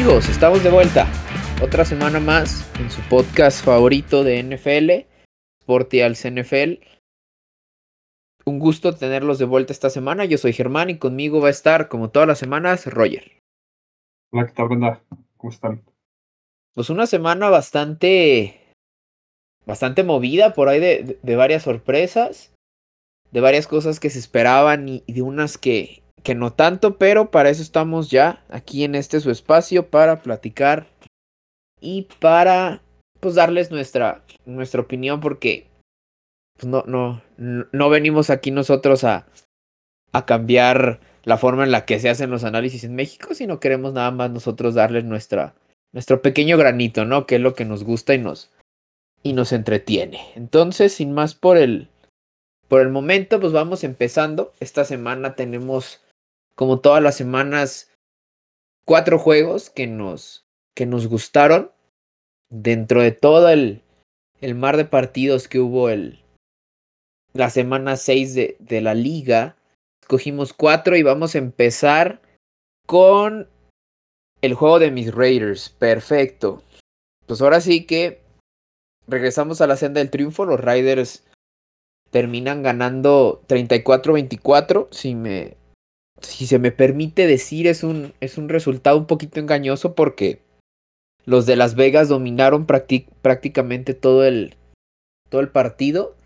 amigos? Estamos de vuelta. Otra semana más en su podcast favorito de NFL, Sportials NFL. Un gusto tenerlos de vuelta esta semana. Yo soy Germán y conmigo va a estar, como todas las semanas, Roger. Hola, ¿qué tal, banda? ¿Cómo están? Pues una semana bastante. bastante movida por ahí de, de varias sorpresas. De varias cosas que se esperaban y, y de unas que, que no tanto, pero para eso estamos ya aquí en este su espacio para platicar y para pues darles nuestra nuestra opinión porque pues, no no no venimos aquí nosotros a a cambiar la forma en la que se hacen los análisis en México, sino queremos nada más nosotros darles nuestra nuestro pequeño granito, ¿no? Que es lo que nos gusta y nos y nos entretiene. Entonces, sin más por el por el momento, pues vamos empezando. Esta semana tenemos como todas las semanas, cuatro juegos que nos, que nos gustaron. Dentro de todo el, el mar de partidos que hubo el, la semana 6 de, de la liga, escogimos cuatro y vamos a empezar con el juego de mis Raiders. Perfecto. Pues ahora sí que regresamos a la senda del triunfo. Los Raiders terminan ganando 34-24. Si me, si se me permite decir, es un, es un resultado un poquito engañoso porque los de Las Vegas dominaron prácticamente todo el, todo el partido.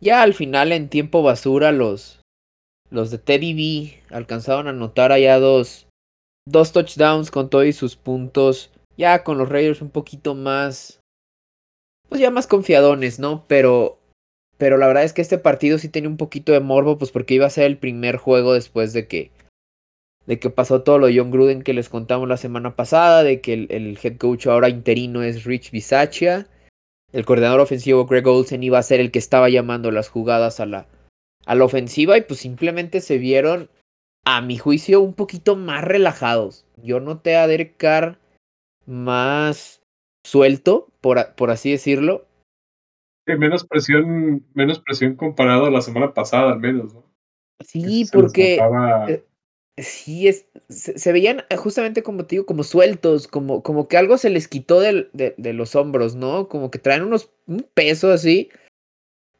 Ya al final, en tiempo basura, los, los de Teddy B alcanzaron a anotar allá dos, dos touchdowns con todos sus puntos. Ya con los Raiders un poquito más. Pues ya más confiadones, ¿no? Pero pero la verdad es que este partido sí tenía un poquito de morbo, pues porque iba a ser el primer juego después de que, de que pasó todo lo de John Gruden que les contamos la semana pasada, de que el, head coach ahora interino es Rich Bisaccia, el coordinador ofensivo Greg Olsen iba a ser el que estaba llamando las jugadas a la, a la ofensiva y pues simplemente se vieron, a mi juicio, un poquito más relajados. Yo noté a Derek Carr más suelto, por, por así decirlo, menos presión, menos presión comparado a la semana pasada, al menos, ¿no? Sí, porque eh, sí es, se, se, veían justamente como te digo, como sueltos, como, como que algo se les quitó de, de, de los hombros, ¿no? Como que traen unos un peso así.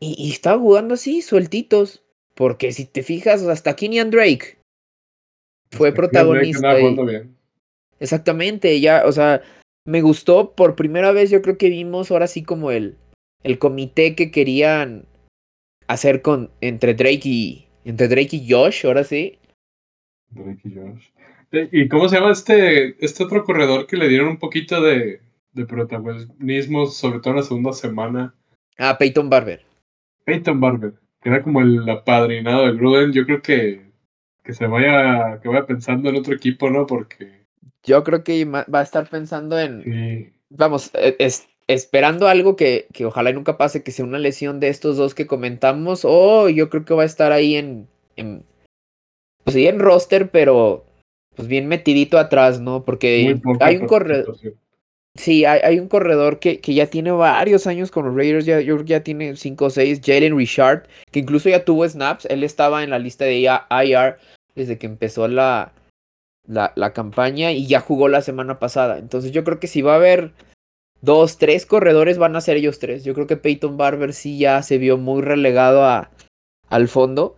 Y, y estaban jugando así, sueltitos. Porque si te fijas, hasta Kenyan Drake fue hasta protagonista. Drake Exactamente, ya, o sea, me gustó por primera vez, yo creo que vimos ahora sí como el, el comité que querían hacer con entre Drake y entre Drake y Josh, ahora sí. Drake y Josh. ¿Y cómo se llama este, este otro corredor que le dieron un poquito de, de protagonismo, sobre todo en la segunda semana? Ah, Peyton Barber. Peyton Barber, que era como el apadrinado de Gruden. Yo creo que, que se vaya, que vaya pensando en otro equipo, ¿no? Porque. Yo creo que va a estar pensando en. Sí. Vamos, e, es, esperando algo que, que ojalá nunca pase, que sea una lesión de estos dos que comentamos, o oh, yo creo que va a estar ahí en, en pues sí, en roster, pero pues bien metidito atrás, ¿no? Porque hay un corredor. Sí, hay, hay, un corredor que, que ya tiene varios años con los Raiders, ya, yo creo que ya tiene 5 o 6, Jalen Richard, que incluso ya tuvo snaps, él estaba en la lista de IR desde que empezó la, la, la campaña y ya jugó la semana pasada. Entonces yo creo que si va a haber dos, tres corredores van a ser ellos tres. Yo creo que Peyton Barber sí ya se vio muy relegado a, al fondo.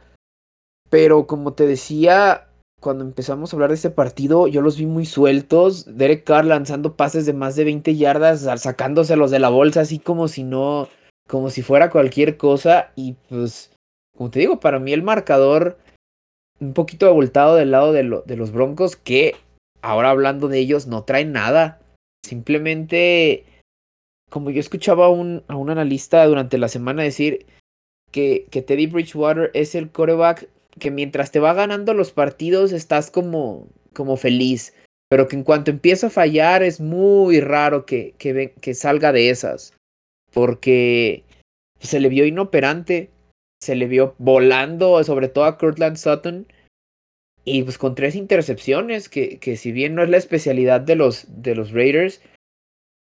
Pero como te decía, cuando empezamos a hablar de este partido, yo los vi muy sueltos. Derek Carr lanzando pases de más de 20 yardas, sacándoselos de la bolsa, así como si no, como si fuera cualquier cosa. Y pues, como te digo, para mí el marcador un poquito abultado del lado de, de los Broncos, que ahora hablando de ellos, no traen nada. Simplemente como yo escuchaba a un, a un analista durante la semana decir que, que Teddy Bridgewater es el coreback que mientras te va ganando los partidos estás como, como feliz, pero que en cuanto empieza a fallar es muy raro que, que, salga de esas, porque se le vio inoperante, se le vio volando, sobre todo a Cortland Sutton, y pues con tres intercepciones, que, que si bien no es la especialidad de los, de los Raiders,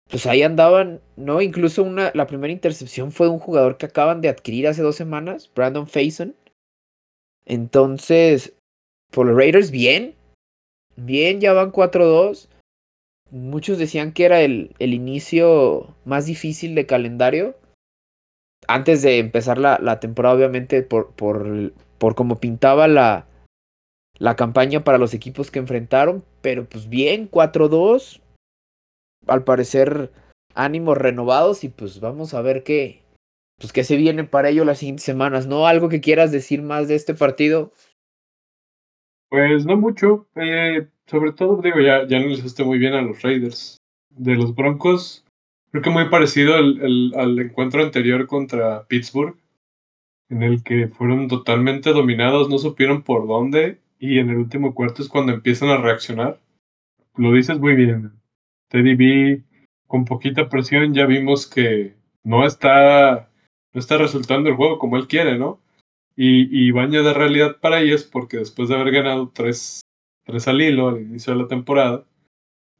pues ahí andaban, ¿no? Incluso una, la primera intercepción fue de un jugador que acaban de adquirir hace dos semanas, Brandon Faison. Entonces, por los Raiders, bien. Bien, ya van 4-2. muchos decían que era el, el inicio más difícil de calendario. Antes de empezar la, la temporada, obviamente, por, por, por cómo pintaba la, la campaña para los equipos que enfrentaron. Pero pues bien, 4-2. Al parecer, ánimos renovados. Y pues vamos a ver qué, pues qué se viene para ello las siguientes semanas. ¿No? ¿Algo que quieras decir más de este partido? Pues no mucho. Eh, sobre todo, digo, ya, ya analizaste muy bien a los Raiders. De los Broncos, creo que muy parecido al, al encuentro anterior contra Pittsburgh, en el que fueron totalmente dominados, no supieron por dónde, y en el último cuarto es cuando empiezan a reaccionar. Lo dices muy bien. Teddy B, con poquita presión, ya vimos que no está, no está resultando el juego como él quiere, ¿no? Y, y baño de realidad para ellos porque después de haber ganado tres, tres al hilo al inicio de la temporada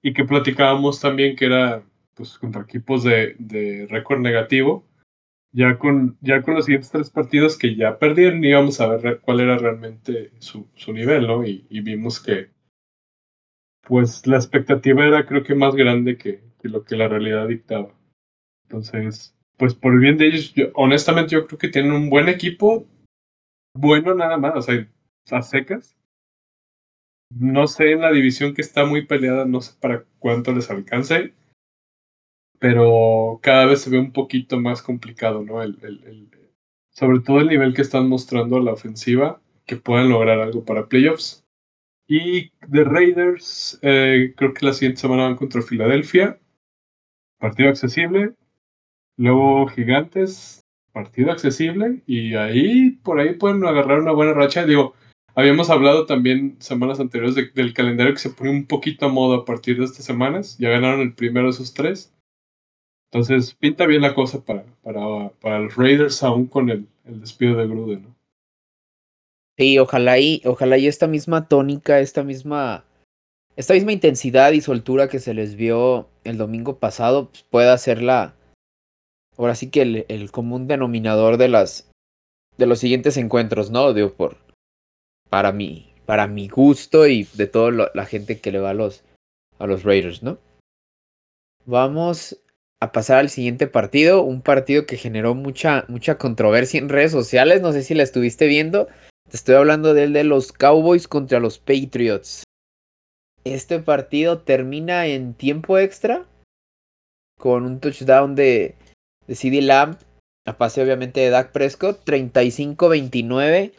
y que platicábamos también que era pues contra equipos de, de récord negativo, ya con, ya con los siguientes tres partidos que ya perdieron íbamos a ver cuál era realmente su, su nivel, ¿no? Y, y, vimos que pues la expectativa era creo que más grande que, que lo que la realidad dictaba. Entonces, pues por el bien de ellos, honestamente yo creo que tienen un buen equipo, bueno nada más, o sea, a secas. No sé en la división que está muy peleada, no sé para cuánto les alcance, pero cada vez se ve un poquito más complicado, ¿no? El, el, el, sobre todo el nivel que están mostrando a la ofensiva, que puedan lograr algo para playoffs. Y de Raiders, eh, creo que la siguiente semana van contra Filadelfia, partido accesible. Luego Gigantes, partido accesible y ahí por ahí pueden agarrar una buena racha. Digo, habíamos hablado también semanas anteriores de, del calendario que se pone un poquito a modo a partir de estas semanas. Ya ganaron el primero de esos tres. Entonces pinta bien la cosa para, para, para los Raiders aún con el, el despido de Gruden. ¿no? Sí, ojalá y, ojalá y esta misma tónica, esta misma, esta misma intensidad y soltura que se les vio el domingo pasado pues pueda ser la, ahora sí que el, el, común denominador de las de los siguientes encuentros, ¿no? Digo, por para mí, para mi gusto y de toda la gente que le va a los a los Raiders, ¿no? Vamos a pasar al siguiente partido, un partido que generó mucha mucha controversia en redes sociales, no sé si la estuviste viendo. Estoy hablando del de los Cowboys contra los Patriots. Este partido termina en tiempo extra con un touchdown de de CD Lamb, a pase obviamente de Dak Prescott, 35-29.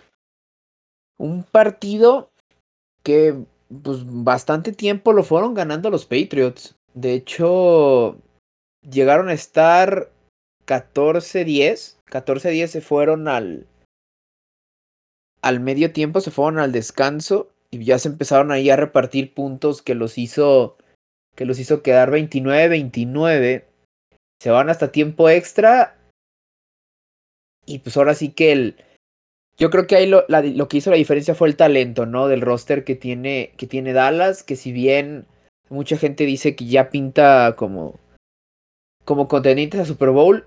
Un partido que pues bastante tiempo lo fueron ganando los Patriots. De hecho, llegaron a estar 14-10. 14-10 se fueron al al medio tiempo, se fueron al descanso y ya se empezaron ahí a repartir puntos que los hizo que los hizo quedar 29-29 se van hasta tiempo extra. Y pues ahora sí que el. Yo creo que ahí lo, que hizo la diferencia fue el talento, ¿no? Del roster que tiene, que tiene Dallas. Que si bien mucha gente dice que ya pinta como. como contendientes a Super Bowl.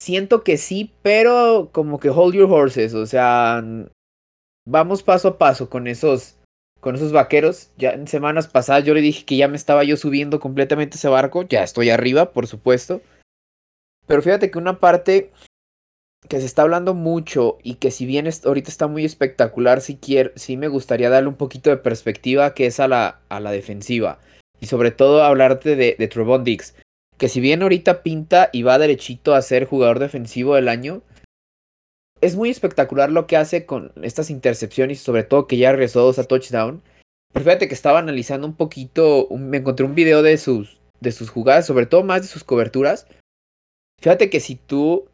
Siento que sí, pero como que hold your horses. O sea. Vamos paso a paso con esos. Con esos vaqueros. Ya en semanas pasadas yo le dije que ya me estaba yo subiendo completamente ese barco. Ya estoy arriba, por supuesto. Pero fíjate que una parte que se está hablando mucho y que si bien ahorita está muy espectacular, sí, quiero, sí me gustaría darle un poquito de perspectiva que es a la, a la defensiva. Y sobre todo hablarte de, de Trevon Dix. Que si bien ahorita pinta y va derechito a ser jugador defensivo del año, es muy espectacular lo que hace con estas intercepciones sobre todo que ya regresó dos a touchdown. Pero fíjate que estaba analizando un poquito, me encontré un video de sus, de sus jugadas, sobre todo más de sus coberturas. Fíjate que si tú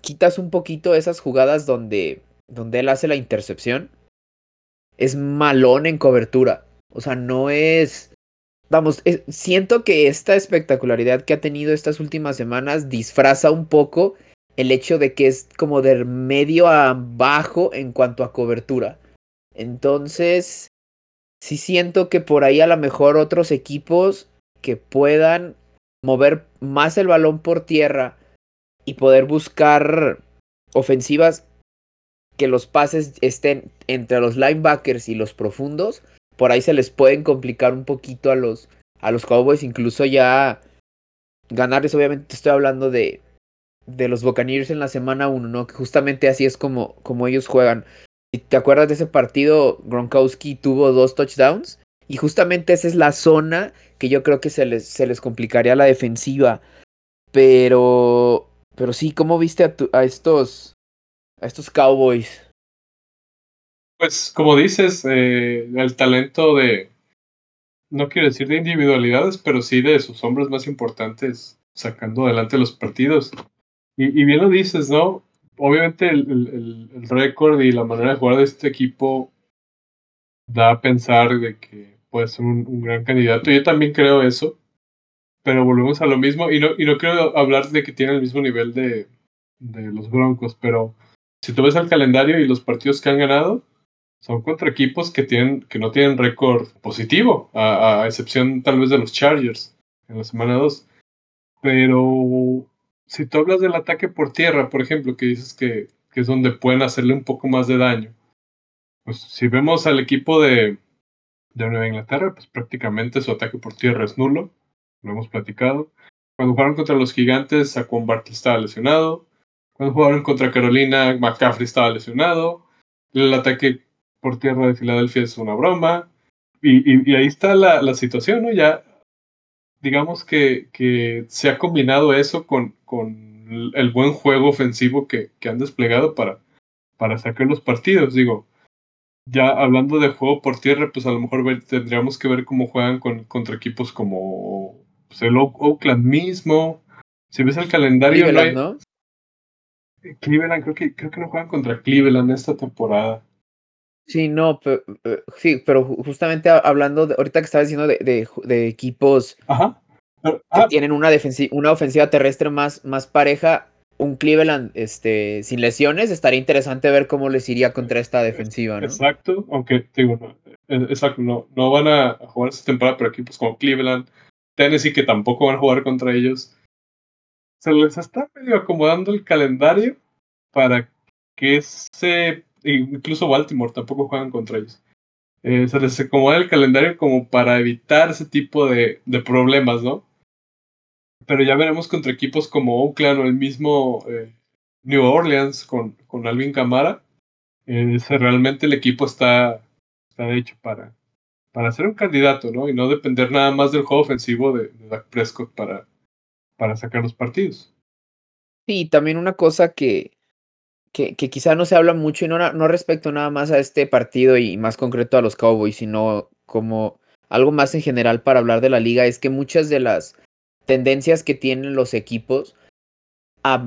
quitas un poquito esas jugadas donde, donde él hace la intercepción, es malón en cobertura. O sea, no es... Vamos, siento que esta espectacularidad que ha tenido estas últimas semanas disfraza un poco el hecho de que es como de medio a bajo en cuanto a cobertura. Entonces, sí siento que por ahí a lo mejor otros equipos que puedan mover más el balón por tierra y poder buscar ofensivas que los pases estén entre los linebackers y los profundos, por ahí se les pueden complicar un poquito a los, a los Cowboys, incluso ya ganarles, obviamente estoy hablando de, de los Buccaneers en la semana 1, ¿no? Que justamente así es como, como ellos juegan. Si te acuerdas de ese partido, Gronkowski tuvo dos touchdowns y justamente esa es la zona que yo creo que se les, se les complicaría la defensiva. Pero, pero sí, ¿cómo viste a, tu, a estos, a estos Cowboys? Pues como dices, eh, el talento de, no quiero decir de individualidades, pero sí de sus hombres más importantes sacando adelante los partidos. Y, bien lo dices, ¿no? Obviamente el, el, récord y la manera de jugar de este equipo da a pensar de que puede ser un, gran candidato. Yo también creo eso, pero volvemos a lo mismo. Y no, y no quiero hablar de que tiene el mismo nivel de, de los Broncos, pero si tú ves el calendario y los partidos que han ganado, son contra equipos que, tienen, que no tienen récord positivo, a, a, excepción tal vez de los Chargers en la semana 2. Pero si tú hablas del ataque por tierra, por ejemplo, que dices que, que es donde pueden hacerle un poco más de daño, pues si vemos al equipo de, de Nueva Inglaterra, pues prácticamente su ataque por tierra es nulo, lo hemos platicado. Cuando jugaron contra los gigantes, Saquon estaba lesionado. Cuando jugaron contra Carolina, McCaffrey estaba lesionado. El ataque por tierra de Filadelfia es una broma. Y, y, y ahí está la, la, situación, ¿no? Ya digamos que, que se ha combinado eso con, con el buen juego ofensivo que, que han desplegado para, para sacar los partidos. Digo, ya hablando de juego por tierra, pues a lo mejor ver, tendríamos que ver cómo juegan con, contra equipos como pues, el Oakland mismo. Si ves el calendario, Cleveland, no, hay... ¿no? Cleveland, creo que, creo que no juegan contra Cleveland esta temporada. Sí, no, pero, sí, pero justamente hablando, de, ahorita que estaba diciendo de, de, de equipos Ajá. Pero, ah, que tienen una, una ofensiva terrestre más, más pareja, un Cleveland este, sin lesiones, estaría interesante ver cómo les iría contra esta defensiva, ¿no? Exacto, aunque digo, no, eh, exacto, no, no van a jugar esta temporada, pero equipos como Cleveland, Tennessee, que tampoco van a jugar contra ellos, se les está medio acomodando el calendario para que ese incluso Baltimore tampoco juegan contra ellos. Eh, se les acomoda el calendario como para evitar ese tipo de, de, problemas, ¿no? Pero ya veremos contra equipos como Oakland o el mismo eh, New Orleans con, con Alvin Camara. Eh, realmente el equipo está, está hecho para, para ser un candidato, ¿no? Y no depender nada más del juego ofensivo de, de Dak Prescott para, para sacar los partidos. Sí, también una cosa que, que, quizá no se habla mucho y no, no respecto nada más a este partido y más concreto a los Cowboys, sino como algo más en general para hablar de la liga, es que muchas de las tendencias que tienen los equipos a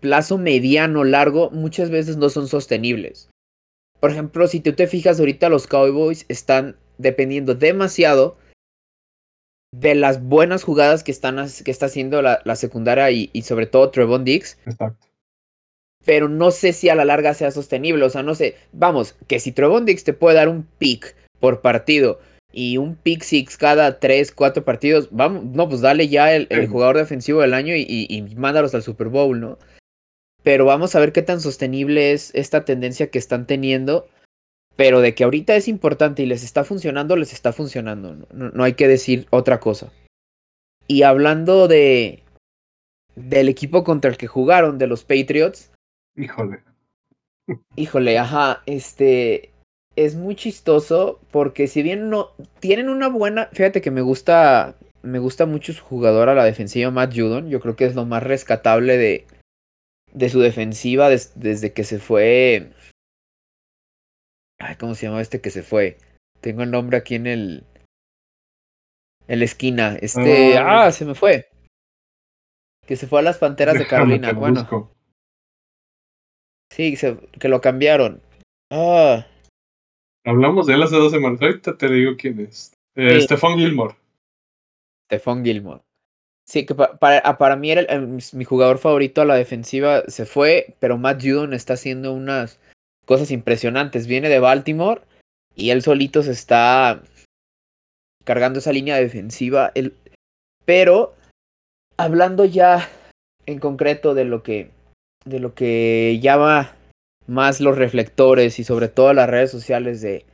plazo mediano, largo, muchas veces no son sostenibles. Por ejemplo, si tú te fijas ahorita, los Cowboys están dependiendo demasiado de las buenas jugadas que, están, que está haciendo la, la secundaria y, sobre todo Trevon Diggs. Exacto pero no sé si a la larga sea sostenible. O sea, no sé. Vamos, que si Trevon Dix te puede dar un pick por partido y un pick six cada 3, 4 partidos, vamos, no, pues dale ya el, el jugador defensivo del año y, y, y, mándalos al Super Bowl, ¿no? Pero vamos a ver qué tan sostenible es esta tendencia que están teniendo. Pero de que ahorita es importante y les está funcionando, les está funcionando. No, no hay que decir otra cosa. Y hablando de del equipo contra el que jugaron, de los Patriots, Híjole. Híjole, ajá, este es muy chistoso porque si bien no tienen una buena, fíjate que me gusta me gusta mucho su jugador a la defensiva Matt Judon, yo creo que es lo más rescatable de de su defensiva des, desde que se fue Ay, ¿cómo se llama este que se fue? Tengo el nombre aquí en el en la esquina. Este, uh, ah, se me fue. Que se fue a las Panteras de Carolina. Bueno. Busco. Sí, se, que lo cambiaron. Ah. Hablamos de él hace dos semanas. Ahorita te digo quién es. Eh, sí. Stephon Gilmore. Stephon Gilmore. Sí, que pa para, para mí era el, el, mi jugador favorito a la defensiva. Se fue, pero Matt Judon está haciendo unas cosas impresionantes. Viene de Baltimore y él solito se está cargando esa línea defensiva. Él, pero hablando ya en concreto de lo que de lo que llama más los reflectores y sobre todo las redes sociales de,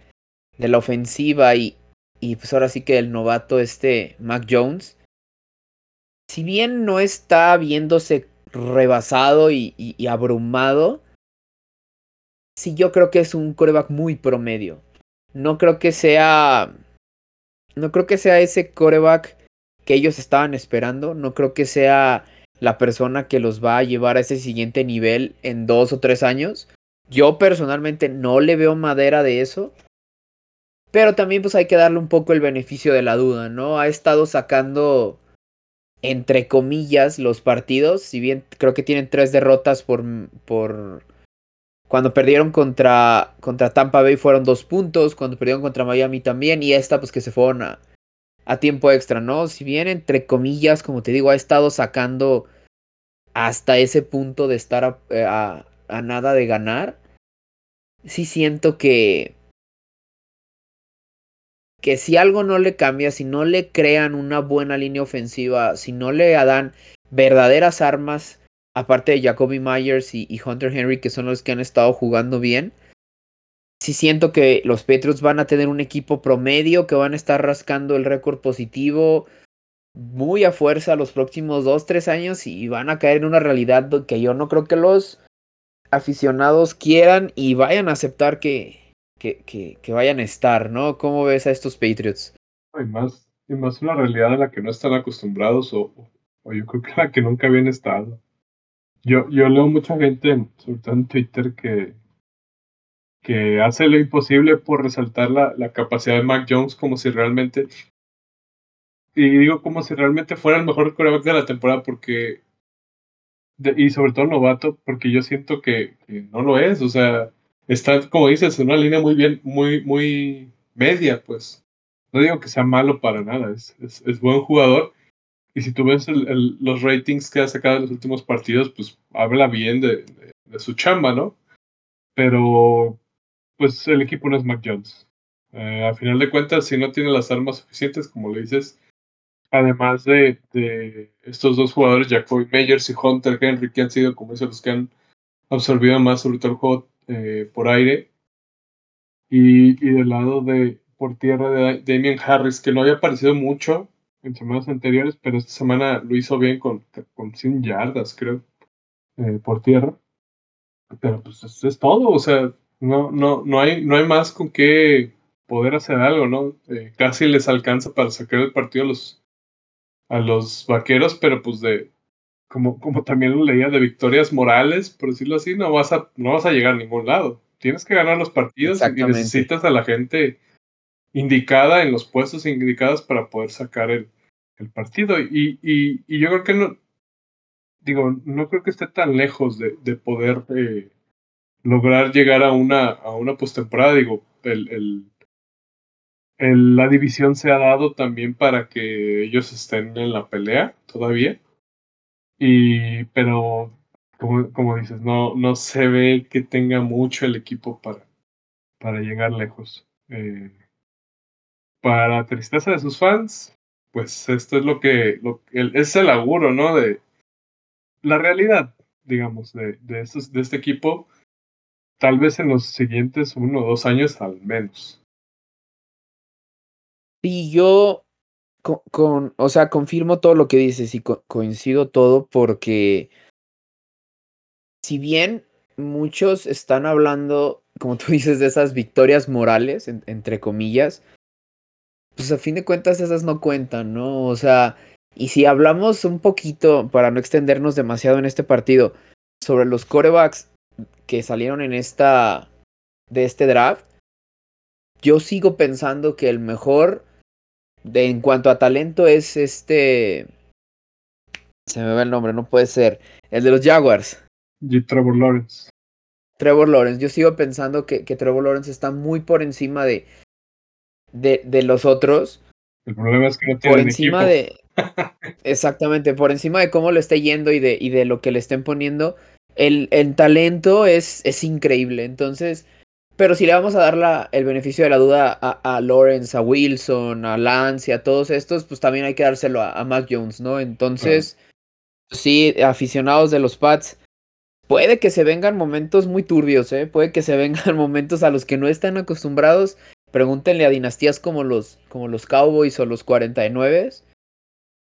de la ofensiva y, y pues ahora sí que el novato este Mac Jones, si bien no está viéndose rebasado y, y, abrumado, sí yo creo que es un coreback muy promedio. No creo que sea... No creo que sea ese coreback que ellos estaban esperando. No creo que sea la persona que los va a llevar a ese siguiente nivel en dos o tres años. Yo personalmente no le veo madera de eso. Pero también pues hay que darle un poco el beneficio de la duda, ¿no? Ha estado sacando, entre comillas, los partidos. Si bien creo que tienen tres derrotas por... por... Cuando perdieron contra, contra Tampa Bay fueron dos puntos. Cuando perdieron contra Miami también. Y esta pues que se fueron a, a tiempo extra, ¿no? Si bien entre comillas, como te digo, ha estado sacando hasta ese punto de estar a, a, nada de ganar, sí siento que que si algo no le cambia, si no le crean una buena línea ofensiva, si no le dan verdaderas armas, aparte de Jacoby Myers y, Hunter Henry, que son los que han estado jugando bien, sí siento que los Patriots van a tener un equipo promedio, que van a estar rascando el récord positivo muy a fuerza los próximos dos, tres años y van a caer en una realidad que yo no creo que los aficionados quieran y vayan a aceptar que, que, que, vayan a estar, ¿no? ¿Cómo ves a estos Patriots? Hay más, y más una realidad a la que no están acostumbrados o, o yo creo que a la que nunca habían estado. Yo, yo leo mucha gente, sobre todo en Twitter, que, que hace lo imposible por resaltar la, la capacidad de Mac Jones como si realmente, y digo como si realmente fuera el mejor quarterback de la temporada, porque, de, y sobre todo novato, porque yo siento que, que no lo es, o sea, está, como dices, en una línea muy bien, muy, muy media, pues. No digo que sea malo para nada, es, es, es buen jugador. Y si tú ves el, el, los ratings que ha sacado en los últimos partidos, pues habla bien de, de, de, su chamba, ¿no? Pero, pues el equipo no es Mac Jones. Eh, a final de cuentas, si no tiene las armas suficientes, como le dices, además de, de estos dos jugadores, Jacoby Meyers y Hunter Henry, que han sido, como dicen, los que han absorbido más sobre todo el juego eh, por aire. Y, y, del lado de por tierra de Damien Harris, que no había aparecido mucho en semanas anteriores, pero esta semana lo hizo bien con, con 100 yardas, creo, eh, por tierra. Pero pues eso es todo, o sea, no, no, no, hay, no hay más con qué poder hacer algo, ¿no? Eh, casi les alcanza para sacar el partido a los, a los vaqueros, pero pues de, como, como también lo leía, de victorias morales, por decirlo así, no vas a, no vas a llegar a ningún lado. Tienes que ganar los partidos y necesitas a la gente indicada en los puestos indicados para poder sacar el, el partido. Y, y, y, yo creo que no, digo, no creo que esté tan lejos de, de poder eh, lograr llegar a una, a una postemporada. Digo, el, el, el, la división se ha dado también para que ellos estén en la pelea todavía. Y, pero, como, como dices, no, no se ve que tenga mucho el equipo para, para llegar lejos. Eh, para tristeza de sus fans, pues esto es lo que, lo, el, es el auguro, ¿no? De la realidad, digamos, de, de, de este equipo, tal vez en los siguientes uno o dos años al menos. Y yo con, con, o sea, confirmo todo lo que dices y co coincido todo porque si bien muchos están hablando, como tú dices, de esas victorias morales, en, entre comillas, pues a fin de cuentas esas no cuentan, ¿no? O sea, y si hablamos un poquito, para no extendernos demasiado en este partido, sobre los corebacks que salieron en esta, de este draft, yo sigo pensando que el mejor de, en cuanto a talento es este... Se me va el nombre, no puede ser. El de los Jaguars. Y Trevor Lawrence. Trevor Lawrence. Yo sigo pensando que, que Trevor Lawrence está muy por encima de, de, de los otros. El problema es que no Por encima equipo. de. Exactamente, por encima de cómo lo esté yendo y de, y de lo que le estén poniendo. El, el talento es, es increíble. Entonces. Pero si le vamos a dar la, el beneficio de la duda a, a, Lawrence, a Wilson, a Lance y a todos estos, pues también hay que dárselo a, a Mac Jones, ¿no? Entonces, sí, aficionados de los Pats, puede que se vengan momentos muy turbios, ¿eh? Puede que se vengan momentos a los que no están acostumbrados Pregúntenle a dinastías como los, como los Cowboys o los 49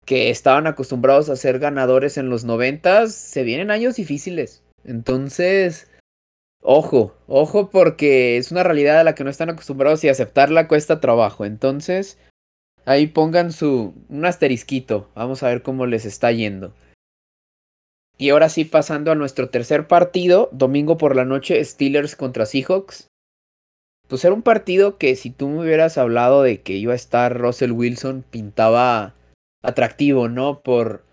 que estaban acostumbrados a ser ganadores en los 90, se vienen años difíciles. Entonces, ojo, ojo porque es una realidad a la que no están acostumbrados y aceptarla cuesta trabajo. Entonces, ahí pongan su un asterisquito. Vamos a ver cómo les está yendo. Y ahora sí, pasando a nuestro tercer partido, domingo por la noche, Steelers contra Seahawks. Pues era un partido que si tú me hubieras hablado de que iba a estar Russell Wilson, pintaba atractivo, ¿no? Por,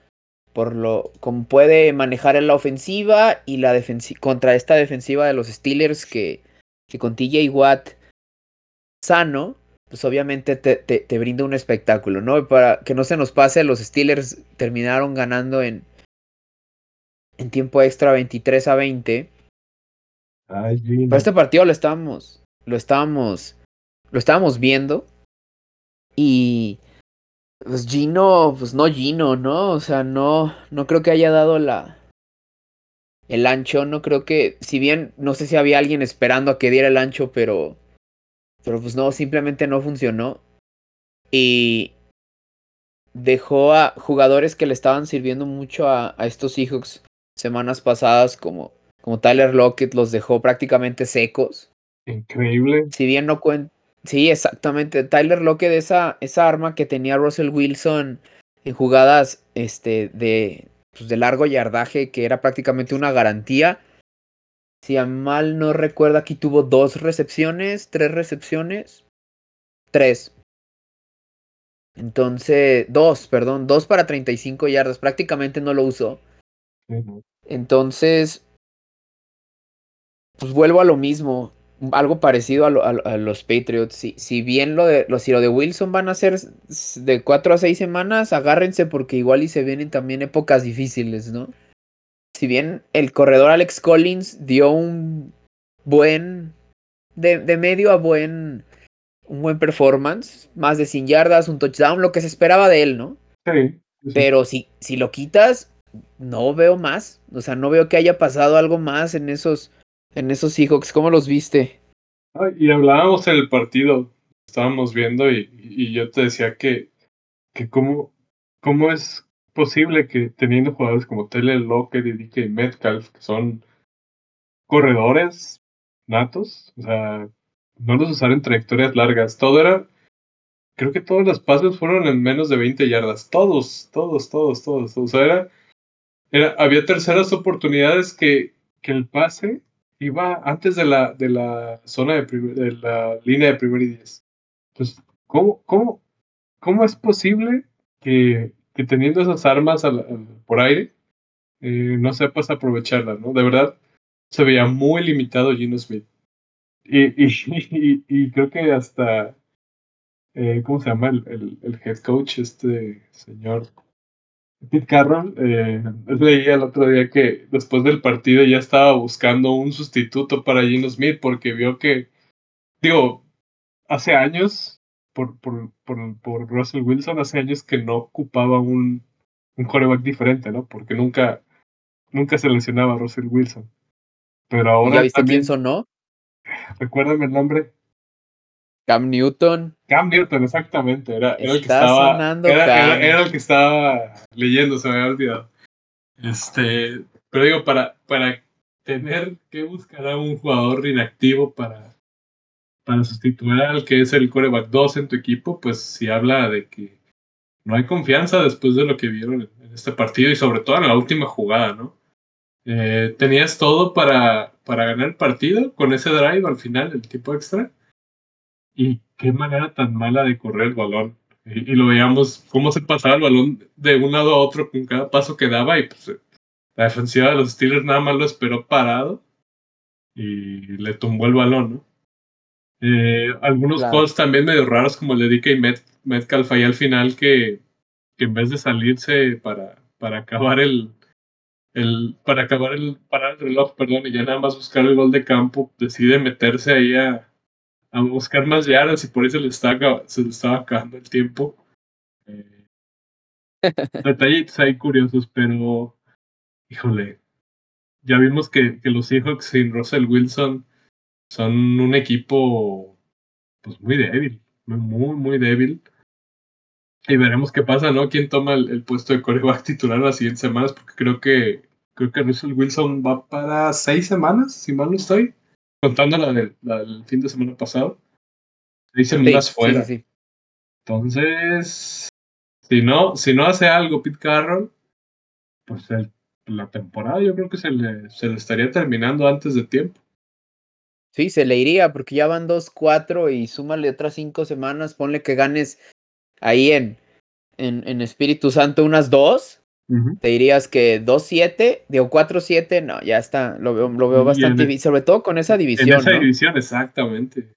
por lo como puede manejar en la ofensiva y la defensiva contra esta defensiva de los Steelers que, que con TJ Watt sano, pues obviamente te, te, te, brinda un espectáculo, ¿no? Para que no se nos pase, los Steelers terminaron ganando en, en tiempo extra 23 a 20. Ay, Pero este partido lo estábamos, lo estábamos, lo estábamos viendo y pues Gino, pues no Gino, ¿no? O sea, no, no creo que haya dado la, el ancho, no creo que, si bien no sé si había alguien esperando a que diera el ancho, pero, pero pues no, simplemente no funcionó. Y dejó a jugadores que le estaban sirviendo mucho a, a estos Seahawks semanas pasadas, como, como Tyler Lockett, los dejó prácticamente secos. Increíble. Si bien no cuenta. Sí, exactamente. Tyler Lockett, esa, esa arma que tenía Russell Wilson en jugadas este, de, pues de largo yardaje, que era prácticamente una garantía. Si a mal no recuerdo, aquí tuvo dos recepciones, tres recepciones. Tres. Entonces, dos, perdón, dos para 35 yardas. Prácticamente no lo usó. Entonces, pues vuelvo a lo mismo. Algo parecido a, lo, a, a los Patriots. Si, si bien lo de, lo, si lo de Wilson van a ser de 4 a 6 semanas, agárrense porque igual y se vienen también épocas difíciles, ¿no? Si bien el corredor Alex Collins dio un buen. De, de medio a buen. Un buen performance. Más de 100 yardas, un touchdown, lo que se esperaba de él, ¿no? Sí. sí. Pero si, si lo quitas, no veo más. O sea, no veo que haya pasado algo más en esos, en esos Seahawks. ¿Cómo los viste? Ah, y hablábamos en el partido, estábamos viendo y, yo te decía que, que cómo, cómo es posible que teniendo jugadores como Taylor Lockett y Metcalf, que son corredores natos, o sea, no los usaron en trayectorias largas, todo era, creo que todos los pases fueron en menos de 20 yardas, todos, todos, todos, todos, o sea, era era, había terceras oportunidades que, que el pase iba antes de la, de la zona de, primer, de la línea de primer y diez. Entonces, ¿cómo, cómo, cómo es posible que, que teniendo esas armas por aire eh, no sepas aprovecharlas, ¿no? De verdad, se veía muy limitado Gino Smith. Y, y, y, y creo que hasta, eh, ¿cómo se llama el, el, el head coach, este señor? Pete Carroll, eh, leía el otro día que después del partido ya estaba buscando un sustituto para Gino Smith porque vio que, digo, hace años, por, por, por, por Russell Wilson, hace años que no ocupaba un, un quarterback diferente, ¿no? Porque nunca, nunca se lesionaba a Russell Wilson. Pero ahora. ¿Ya viste también, quién sonó? Recuérdame el nombre. Cam Newton. Cam Newton, exactamente. Era, era el que estaba. Sonando era, era, era, el que estaba leyendo, se me había olvidado. Este. Pero digo, para, para tener que buscar a un jugador inactivo para, para sustituir al que es el coreback 2 en tu equipo, pues sí habla de que no hay confianza después de lo que vieron en este partido y sobre todo en la última jugada, ¿no? Eh, tenías todo para, para ganar el partido con ese drive al final, el tipo extra y qué manera tan mala de correr el balón. Y, y, lo veíamos cómo se pasaba el balón de un lado a otro con cada paso que daba y pues la defensiva de los Steelers nada más lo esperó parado y le tumbó el balón, ¿no? Eh, algunos claro. calls también medio raros como el de DK Met, Metcalf ahí al final que, que en vez de salirse para, para acabar el, el para acabar el parar el reloj, perdón, y ya nada más buscar el gol de campo, decide meterse ahí a, a buscar más yardas y por eso le está, se le estaba acabando el tiempo. Eh, detallitos ahí curiosos, pero híjole, ya vimos que, que los Seahawks sin Russell Wilson son un equipo pues muy débil, muy, muy débil. Y veremos qué pasa, ¿no? ¿Quién toma el, puesto de coreback titular las siguientes semanas? Porque creo que creo que Russell Wilson va para seis semanas, si mal no estoy, contando la del, fin de semana pasado. Seis semanas fuera. Entonces, si no, si no hace algo Pete Carroll, pues la temporada yo creo que se le, se le estaría terminando antes de tiempo. Sí, se le iría porque ya van dos, cuatro y súmale otras cinco semanas, ponle que ganes ahí en, en, en Espíritu Santo unas dos, te dirías que 2-7, digo 4-7, no, ya está, lo veo, lo veo bastante, difícil, sobre todo con esa división. En esa división, exactamente.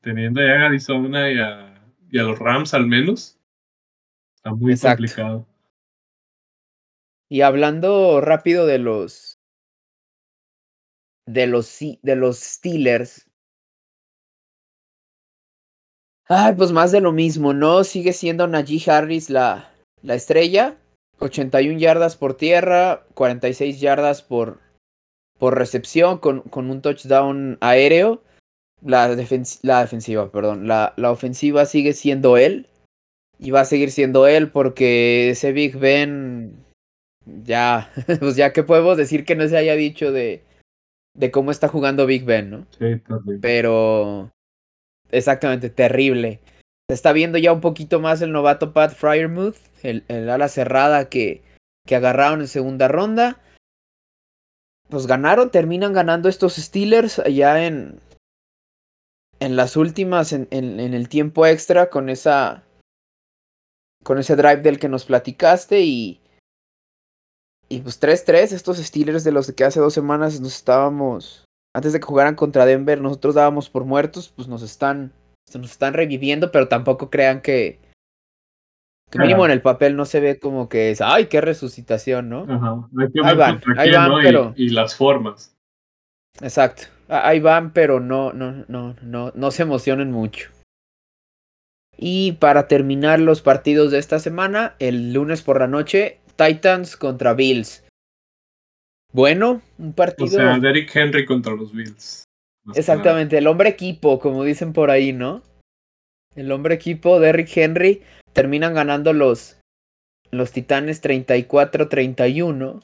Teniendo ya a Arizona y a, y a, los Rams al menos, está muy complicado. Y hablando rápido de los de los de los Steelers, Ay, pues más de lo mismo, ¿no? Sigue siendo Najee Harris la, la estrella. 81 yardas por tierra, 46 yardas por, por recepción con, con un touchdown aéreo. La, la defensiva, perdón. La, la ofensiva sigue siendo él. Y va a seguir siendo él porque ese Big Ben. Ya, pues ya que podemos decir que no se haya dicho de, de cómo está jugando Big Ben, ¿no? Sí, Pero exactamente, terrible. Se está viendo ya un poquito más el novato Pat Fryermuth, el, ala cerrada que, que agarraron en segunda ronda. Pues ganaron, terminan ganando estos Steelers allá en, en las últimas, en, en, en, el tiempo extra, con esa. Con ese drive del que nos platicaste. Y. Y pues 3-3, estos Steelers de los que hace dos semanas nos estábamos antes de que jugaran contra Denver, nosotros dábamos por muertos, pues nos están, nos están reviviendo, pero tampoco crean que, que mínimo en el papel no se ve como que es, ay, qué resucitación, ¿no? Ajá. ahí van, ahí van, pero... Y, las formas. Exacto. Ahí van, pero no, no, no, no, no se emocionen mucho. Y para terminar los partidos de esta semana, el lunes por la noche, Titans contra Bills. Bueno, un partido. O sea, Derrick Henry contra los Bills. Exactamente, el hombre equipo, como dicen por ahí, ¿no? El hombre equipo, Derrick Henry, terminan ganando los, los Titanes 34-31.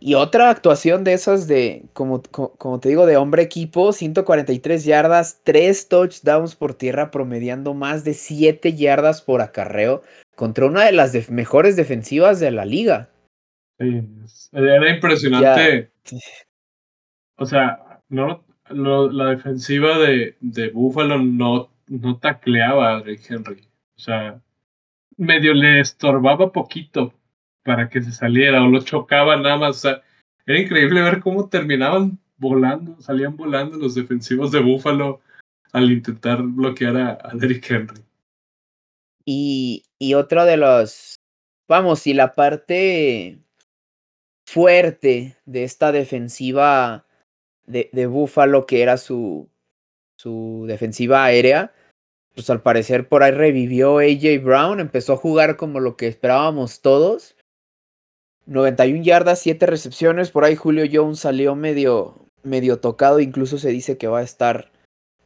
Y otra actuación de esas de, como, como, te digo, de hombre equipo, 143 yardas, 3 touchdowns por tierra, promediando más de 7 yardas por acarreo contra una de las mejores defensivas de la liga. Sí, era impresionante. O sea, no, la defensiva de, de Buffalo no, no tacleaba a Rick Henry. O sea, medio le estorbaba poquito para que se saliera o lo chocaba nada más. O sea, era increíble ver cómo terminaban volando, salían volando los defensivos de Buffalo al intentar bloquear a, a Derrick Henry. Y, y otro de los, vamos, y la parte fuerte de esta defensiva de, Buffalo, que era su, su defensiva aérea, pues al parecer por ahí revivió AJ Brown, empezó a jugar como lo que esperábamos todos. 91 yardas, 7 recepciones, por ahí Julio Jones salió medio, medio tocado, incluso se dice que va a estar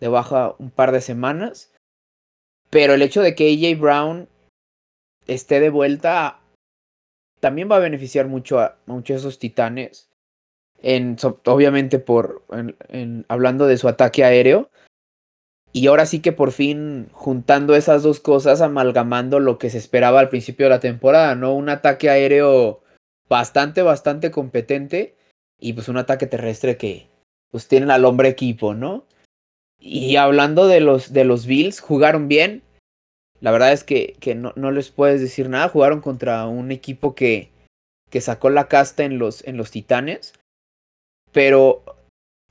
de baja un par de semanas. Pero el hecho de que AJ Brown esté de vuelta también va a beneficiar mucho a, muchos esos titanes. En, obviamente por hablando de su ataque aéreo. Y ahora sí que por fin juntando esas dos cosas, amalgamando lo que se esperaba al principio de la temporada, ¿no? Un ataque aéreo bastante, bastante competente. Y pues un ataque terrestre que pues tienen al hombre equipo, ¿no? Y hablando de los, de los Bills, jugaron bien. La verdad es que, que no, no, les puedes decir nada. Jugaron contra un equipo que, que sacó la casta en los, en los Titanes. Pero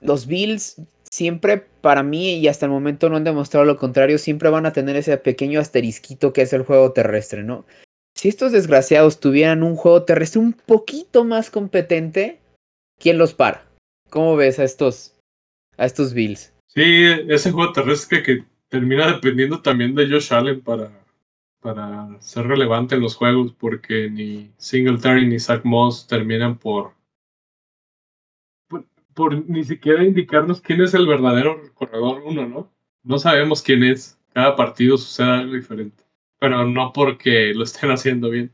los Bills siempre, para mí, y hasta el momento no han demostrado lo contrario, siempre van a tener ese pequeño asterisquito que es el juego terrestre, ¿no? Si estos desgraciados tuvieran un juego terrestre un poquito más competente, ¿quién los para? ¿Cómo ves a estos, a estos Bills? Sí, ese juego terrestre que termina dependiendo también de Josh Allen para, para ser relevante en los juegos, porque ni Singletary ni Zach Moss terminan por, por, ni siquiera indicarnos quién es el verdadero corredor uno, ¿no? no sabemos quién es. Cada partido sucede algo diferente. Pero no porque lo estén haciendo bien.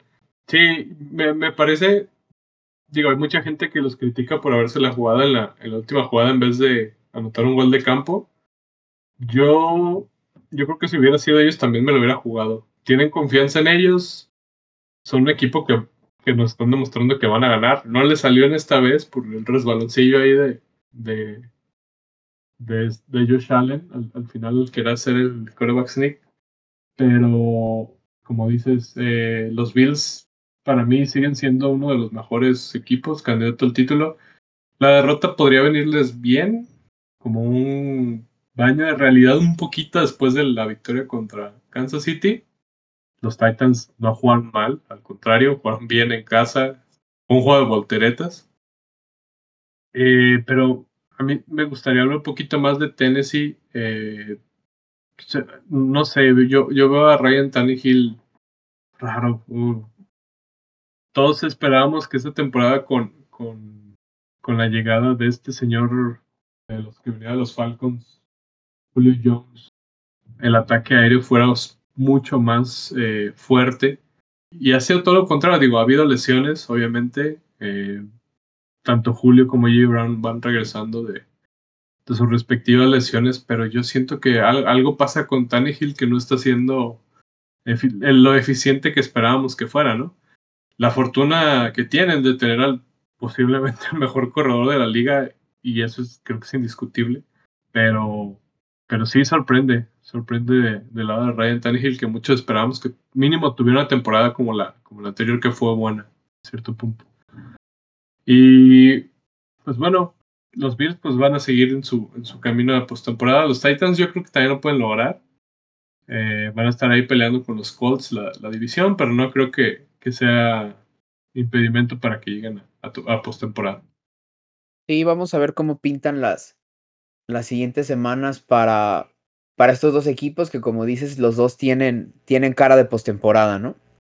Sí, me, me parece. Digo, hay mucha gente que los critica por haberse la jugado en la, en la última jugada en vez de anotar un gol de campo. Yo, yo creo que si hubiera sido ellos también me lo hubiera jugado. Tienen confianza en ellos. Son un equipo que, que nos están demostrando que van a ganar. No les salió en esta vez por el resbaloncillo ahí de, de, de, de Josh Allen. Al, al final quería ser el quarterback sneak. Pero, como dices, eh, los Bills para mí siguen siendo uno de los mejores equipos, candidato al título. La derrota podría venirles bien, como un baño de realidad un poquito después de la victoria contra Kansas City. Los Titans no jugaron mal, al contrario, jugaron bien en casa, un juego de volteretas. Eh, pero a mí me gustaría hablar un poquito más de Tennessee. Eh, no sé, yo, yo veo a Ryan Tannehill raro. Uh. Todos esperábamos que esta temporada con, con, con la llegada de este señor de los que venía de los Falcons, Julio Jones, el ataque aéreo fuera mucho más eh, fuerte. Y ha sido todo lo contrario. Digo, ha habido lesiones, obviamente. Eh, tanto Julio como J. Brown van regresando de, de sus respectivas lesiones, pero yo siento que al, algo pasa con Tannehill que no está siendo lo eficiente que esperábamos que fuera, ¿no? La fortuna que tienen de tener al posiblemente el mejor corredor de la liga, y eso es, creo que es indiscutible, pero, pero sí sorprende, sorprende del de lado de Ryan Tannehill que muchos esperábamos que mínimo tuviera una temporada como la, como la anterior que fue buena, a cierto punto. Y pues bueno, los Bills pues van a seguir en su, en su camino de postemporada. Los Titans yo creo que también lo pueden lograr. Eh, van a estar ahí peleando con los Colts la, la división, pero no creo que, que, sea impedimento para que lleguen a, a, a postemporada. Sí, vamos a ver cómo pintan las, las siguientes semanas para, para estos dos equipos que como dices, los dos tienen, tienen cara de postemporada, ¿no?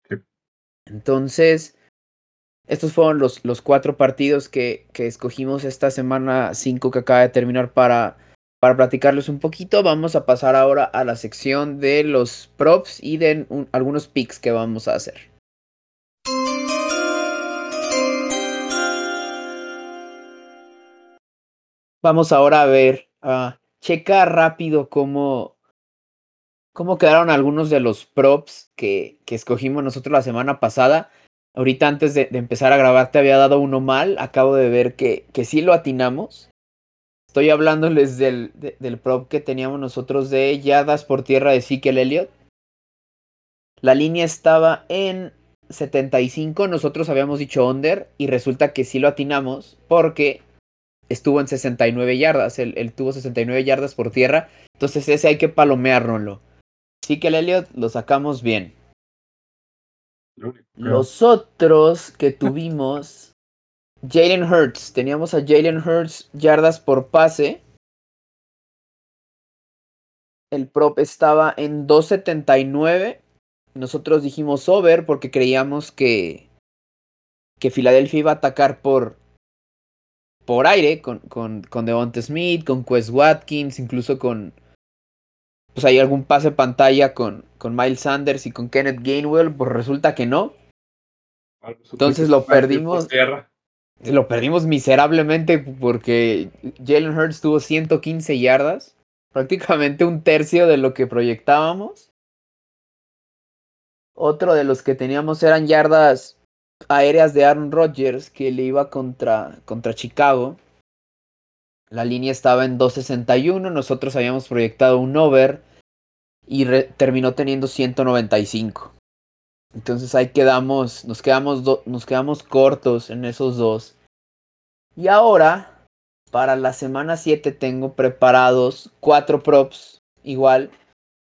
Sí. Entonces, estos fueron los, los cuatro partidos que, que escogimos esta semana 5 que acaba de terminar para, para platicarles un poquito. Vamos a pasar ahora a la sección de los props y de un, algunos picks que vamos a hacer. Vamos ahora a ver, a checar rápido cómo, cómo quedaron algunos de los props que, que escogimos nosotros la semana pasada. Ahorita antes de, empezar a grabar te había dado uno mal. Acabo de ver que, que sí lo atinamos. Estoy hablándoles del, de, del prop que teníamos nosotros de yardas por tierra de Ezekiel Elliott. La línea estaba en 75. Nosotros habíamos dicho under. Y resulta que sí lo atinamos. Porque estuvo en 69 yardas. Él, él tuvo 69 yardas por tierra. Entonces ese hay que palomeárnoslo. Ezekiel Elliott lo sacamos bien. Los otros que tuvimos, Jalen Hurts. Teníamos a Jalen Hurts yardas por pase. El prop estaba en 2.79. Nosotros dijimos over porque creíamos que, que Filadelfia iba a atacar por, por aire con, con, con Devonta Smith, con Quest Watkins, incluso con, pues hay algún pase pantalla con, con Miles Sanders y con Kenneth Gainwell, pues resulta que no. Entonces lo perdimos. Lo perdimos miserablemente porque Jalen Hurts tuvo 115 yardas, prácticamente un tercio de lo que proyectábamos. Otro de los que teníamos eran yardas aéreas de Aaron Rodgers que le iba contra, contra Chicago. La línea estaba en 261, nosotros habíamos proyectado un over y terminó teniendo 195. Entonces ahí quedamos, nos quedamos, nos quedamos cortos en esos dos. Y ahora, para la semana 7 tengo preparados cuatro props igual.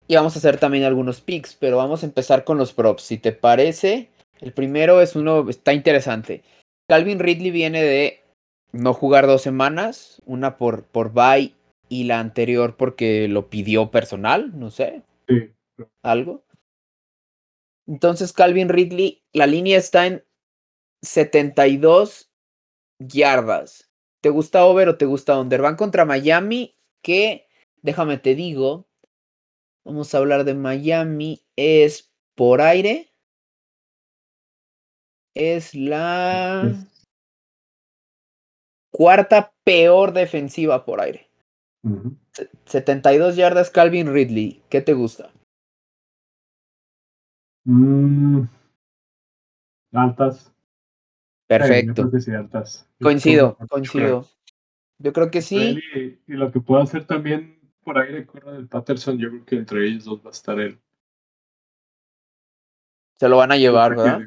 Y vamos a hacer también algunos picks, pero vamos a empezar con los props. Si te parece, el primero es uno, está interesante. Calvin Ridley viene de no jugar dos semanas, una por, por bye y la anterior porque lo pidió personal, no sé. Sí. Algo. Entonces, Calvin Ridley, la línea está en 72 yardas. ¿Te gusta over o te gusta under? Van contra Miami, que, déjame te digo, Vamos a hablar de Miami. Es por aire. Es la cuarta peor defensiva por aire. ujú. Se- 72 yardas Calvin Ridley. ¿Qué te gusta? Mm, altas. Perfecto. sí, altas. Coincido, coincido. Yo creo que sí. Y lo que puedo hacer también por aire corre del Patterson, yo creo que entre ellos dos va a estar él. Se lo van a llevar, ¿verdad?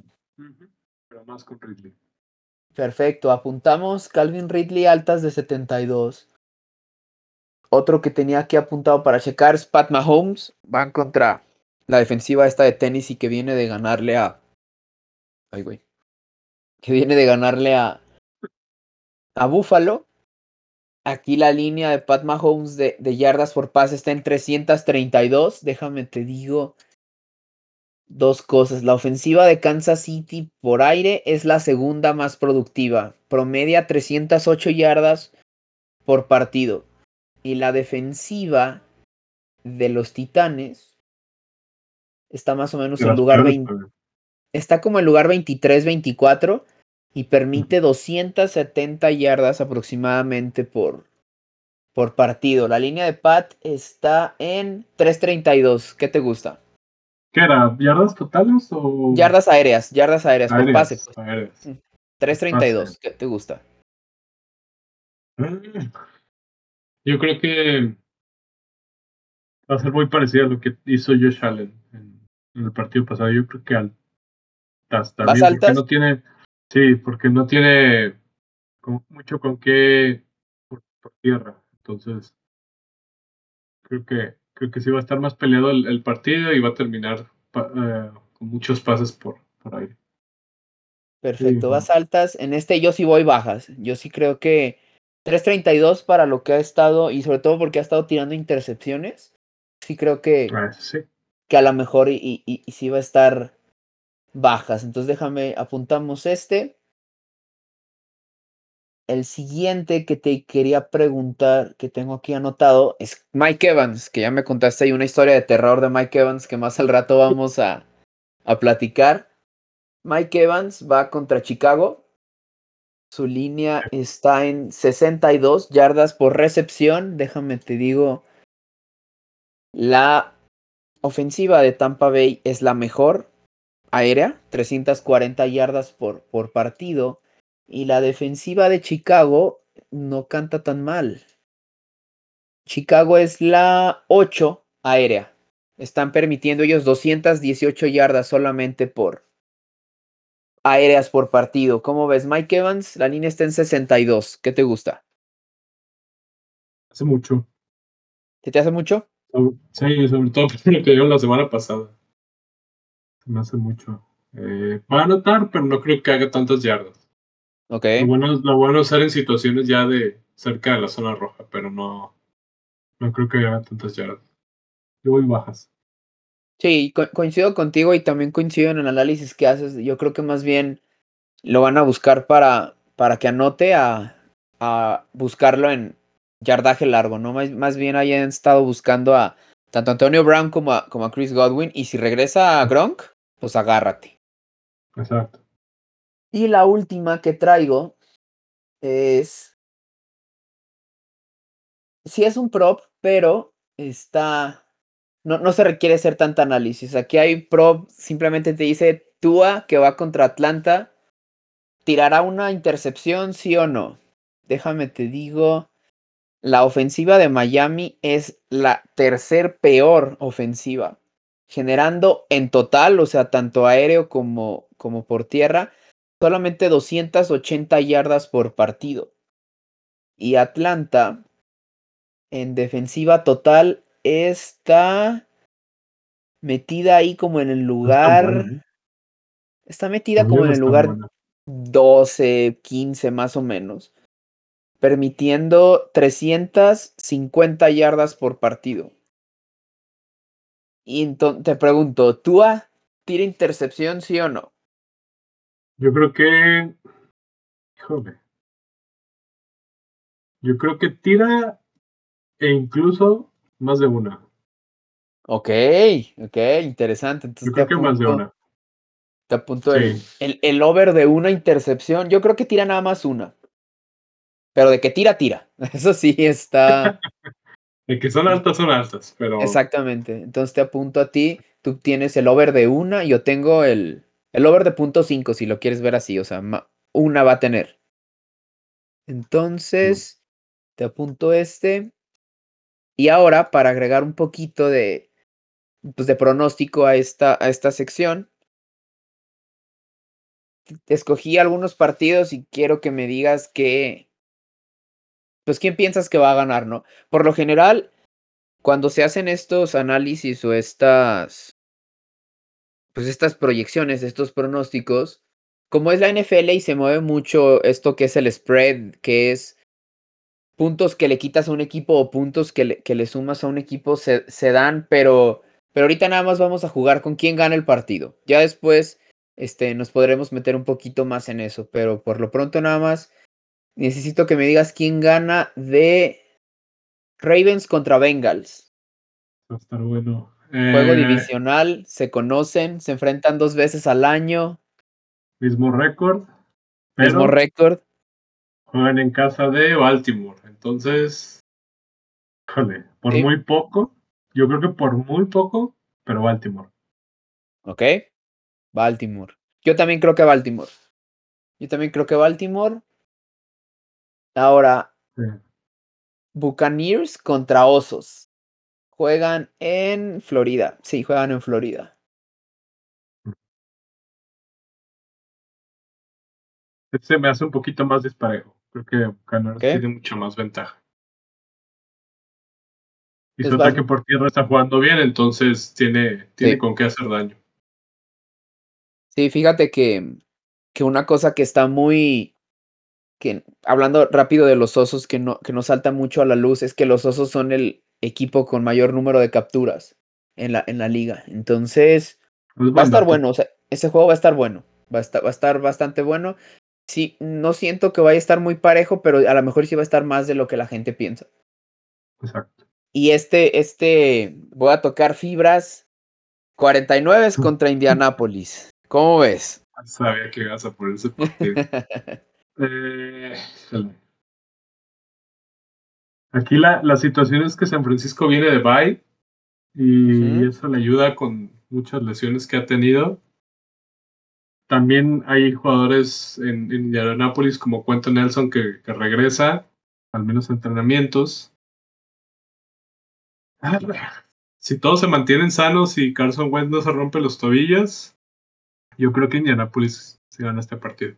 Más con Ridley. Perfecto. Apuntamos Calvin Ridley altas de 72. Otro que tenía aquí apuntado para checar es Pat Mahomes. Van contra la defensiva esta de Tennessee que viene de ganarle a. Ay, güey. Que viene de ganarle a. A Buffalo. Aquí la línea de Pat Mahomes de, de yardas por pase está en 332. Déjame te digo dos cosas. La ofensiva de Kansas City por aire es la segunda más productiva. Promedia 308 yardas por partido. Y la defensiva de los Titanes está más o menos en lugar peores, 20. pero- Está como en lugar 23-24 y permite 270 yardas aproximadamente por, por partido. La línea de Pat está en 332. ¿Qué te gusta? ¿Qué era? ¿Yardas totales o.? Yardas aéreas, yardas aéreas, por aéreas, pase. Pues. aéreas. 332. ¿Qué te gusta? Yo creo que va a ser muy parecido a lo que hizo Josh Allen en, en el partido pasado. Yo creo que altas ¿Más también, porque altas? no tiene, sí, porque no tiene con- mucho con qué por, por tierra. Entonces, creo que creo que sí va a estar más peleado el, el partido y va a terminar eh, con muchos pases por, por aire. Perfecto, Sí, vas altas. En este yo sí voy bajas. Yo sí creo que 332 para lo que ha estado y sobre todo porque ha estado tirando intercepciones. Sí creo que, Ah, sí. que a lo mejor y- y sí va a estar bajas. Entonces déjame, apuntamos este. El siguiente que te quería preguntar, que tengo aquí anotado, es Mike Evans, que ya me contaste ahí una historia de terror de Mike Evans que más al rato vamos a, a platicar. Mike Evans va contra Chicago. Su línea está en 62 yardas por recepción. Déjame te digo, la ofensiva de Tampa Bay es la mejor aérea, 340 yardas por, por partido. Y la defensiva de Chicago no canta tan mal. Chicago es la 8 aérea. Están permitiendo ellos 218 yardas solamente por aéreas por partido. ¿Cómo ves? Mike Evans, la línea está en 62. ¿Qué te gusta? Hace mucho. ¿Se te hace mucho? Sí, sobre todo lo que dio la semana pasada. Se me hace mucho. Eh, va a anotar, pero no creo que haga tantas yardas. Lo bueno, lo bueno es ser en situaciones ya de cerca de la zona roja, pero no, no creo que haga tantas yardas. Yo voy bajas. Sí, co- coincido contigo y también coincido en el análisis que haces. Yo creo que más bien lo van a buscar para, para que anote a, a buscarlo en yardaje largo, ¿no? Más, más bien hayan estado buscando a tanto Antonio Brown como a, como a Chris Godwin. Y si regresa a Gronk, pues agárrate. Exacto. Y la última que traigo es. Sí es un prop, pero está. No, no se requiere hacer tanta análisis. Aquí hay prop, simplemente te dice Tua que va contra Atlanta. ¿Tirará una intercepción, sí o no? Déjame te digo. La ofensiva de Miami es la tercer peor ofensiva. Generando en total, o sea, tanto aéreo como, como por tierra, solamente 280 yardas por partido. Y Atlanta, en defensiva total, está metida ahí como en el Está lugar. ¿eh? Está metida como en el lugar buena. 12, 15 más o menos. Permitiendo 350 yardas por partido. Y entonces te pregunto, ¿Tua tira intercepción, sí o no? Yo creo que. Híjole. Yo creo que tira e incluso más de una. Ok, ok, interesante. Entonces Yo creo que más de una. te apunto el, Sí. el, el over de una intercepción. Yo creo que tira nada más una. Pero de que tira, tira. Eso sí está. De que son altas, son altas, pero Exactamente. Entonces te apunto a ti. Tú tienes el over de una. Yo tengo el, el over de punto cinco, si lo quieres ver así. O sea, ma- una va a tener. Entonces, te apunto este. Y ahora, para agregar un poquito de, pues, de pronóstico a esta, a esta sección, escogí algunos partidos y quiero que me digas que, pues, quién piensas que va a ganar, ¿no? Por lo general, cuando se hacen estos análisis o estas, pues, estas proyecciones, estos pronósticos, como es la NFL y se mueve mucho esto que es el spread, que es puntos que le quitas a un equipo o puntos que le, que le sumas a un equipo, se, se dan, pero, pero ahorita nada más vamos a jugar con quién gana el partido. Ya después este, nos podremos meter un poquito más en eso, pero por lo pronto nada más necesito que me digas quién gana de Ravens contra Bengals. va a estar bueno. Juego Eh, divisional, se conocen, se enfrentan dos veces al año, mismo récord, mismo récord. juegan en casa de Baltimore. Entonces, híjole, por Sí. muy poco, yo creo que por muy poco, pero Baltimore. ¿Ok? Baltimore. Yo también creo que Baltimore. Yo también creo que Baltimore. Ahora, Sí. Buccaneers contra Osos. Juegan en Florida. Sí, juegan en Florida. Este me hace un poquito más disparejo. Creo que Buccaneers Ok. tiene mucha más ventaja. Y su ataque por tierra está jugando bien, entonces tiene, tiene Sí. con qué hacer daño. Sí, fíjate que, que una cosa que está muy. Que, hablando rápido de los osos, que no, que no salta mucho a la luz, es que los osos son el equipo con mayor número de capturas en la, en la liga. Entonces, Es va a estar bueno. O sea, ese juego va a estar bueno. Va a estar, va a estar bastante bueno. Sí, no siento que vaya a estar muy parejo, pero a lo mejor sí va a estar más de lo que la gente piensa. Exacto. Y este, este, voy a tocar fibras 49 contra Indianápolis. ¿Cómo ves? Sabía que ibas a poner ese partido. Eh. Aquí la, la situación es que San Francisco viene de bye y eso le ayuda con muchas lesiones que ha tenido. También hay jugadores en, en Indianapolis como Cuento Nelson que, que regresa, al menos a entrenamientos. Ah, Si todos se mantienen sanos y Carson Wentz no se rompe los tobillos, yo creo que Indianapolis se gana este partido.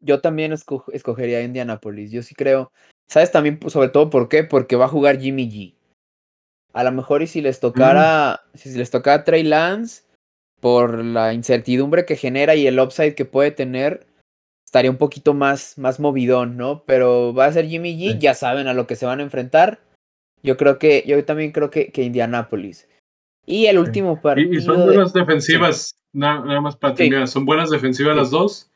Yo también esco- escogería a Indianapolis. Yo sí creo. ¿Sabes también sobre todo por qué? Porque va a jugar Jimmy G. A lo mejor y si les tocara, si les tocara Trey Lance, por la incertidumbre que genera y el upside que puede tener, estaría un poquito más, más movidón, ¿no? Pero va a ser Jimmy G, Sí. ya saben a lo que se van a enfrentar. Yo creo que, yo también creo que, que Indianapolis. Y el último partido. Y, son de- buenas defensivas, na- nada más para Sí. terminar, son buenas defensivas las dos.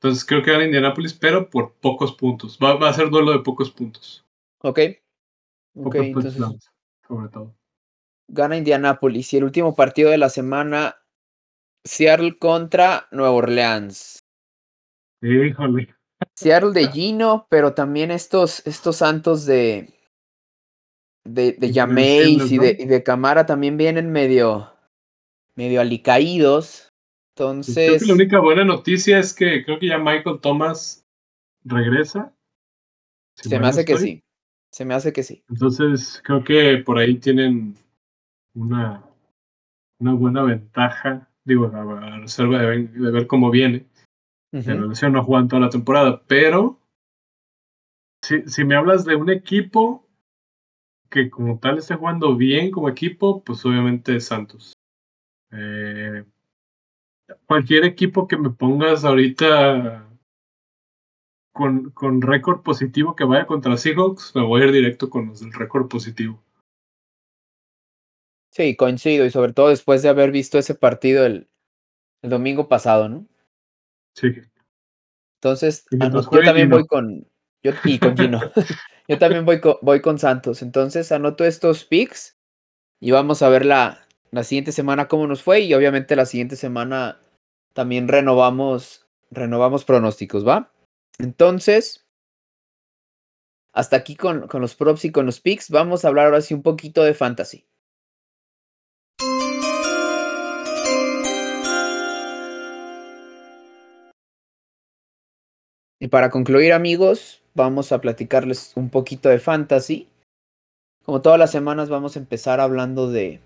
Entonces creo que gana Indianapolis, pero por pocos puntos. Va, va a ser duelo de pocos puntos. Ok. Ok, Pocos entonces touchdowns, sobre todo. gana Indianapolis. Y el último partido de la semana, Seattle contra Nueva Orleans. Híjole. Seattle de Gino, pero también estos, estos santos de. De, de Jameis y ¿no? de, y de Camara también vienen medio. medio alicaídos. Creo Entonces. que la única buena noticia es que creo que ya Michael Thomas regresa. Si se me hace que sí. Se me hace que sí. Entonces creo que por ahí tienen una, una buena ventaja. Digo, a, reserva de, ver- de ver cómo viene. La lesión no juegan toda la temporada, pero si, si me hablas de un equipo que como tal esté jugando bien como equipo, pues obviamente es Santos. Eh, cualquier equipo que me pongas ahorita con, con récord positivo que vaya contra Seahawks, me voy a ir directo con los del récord positivo. Sí, coincido. Y sobre todo después de haber visto ese partido el, el domingo pasado, ¿no? Sí, Entonces, anot- yo también Gino. voy con. Yo, y con Gino. yo también voy con, voy con Santos. Entonces, anoto estos picks. Y vamos a ver la, la siguiente semana cómo nos fue. Y obviamente la siguiente semana también renovamos, renovamos pronósticos, ¿va? Entonces, hasta aquí con, con los props y con los picks. Vamos a hablar ahora sí un poquito de fantasy. Y para concluir, amigos, vamos a platicarles un poquito de fantasy. Como todas las semanas vamos a empezar hablando de,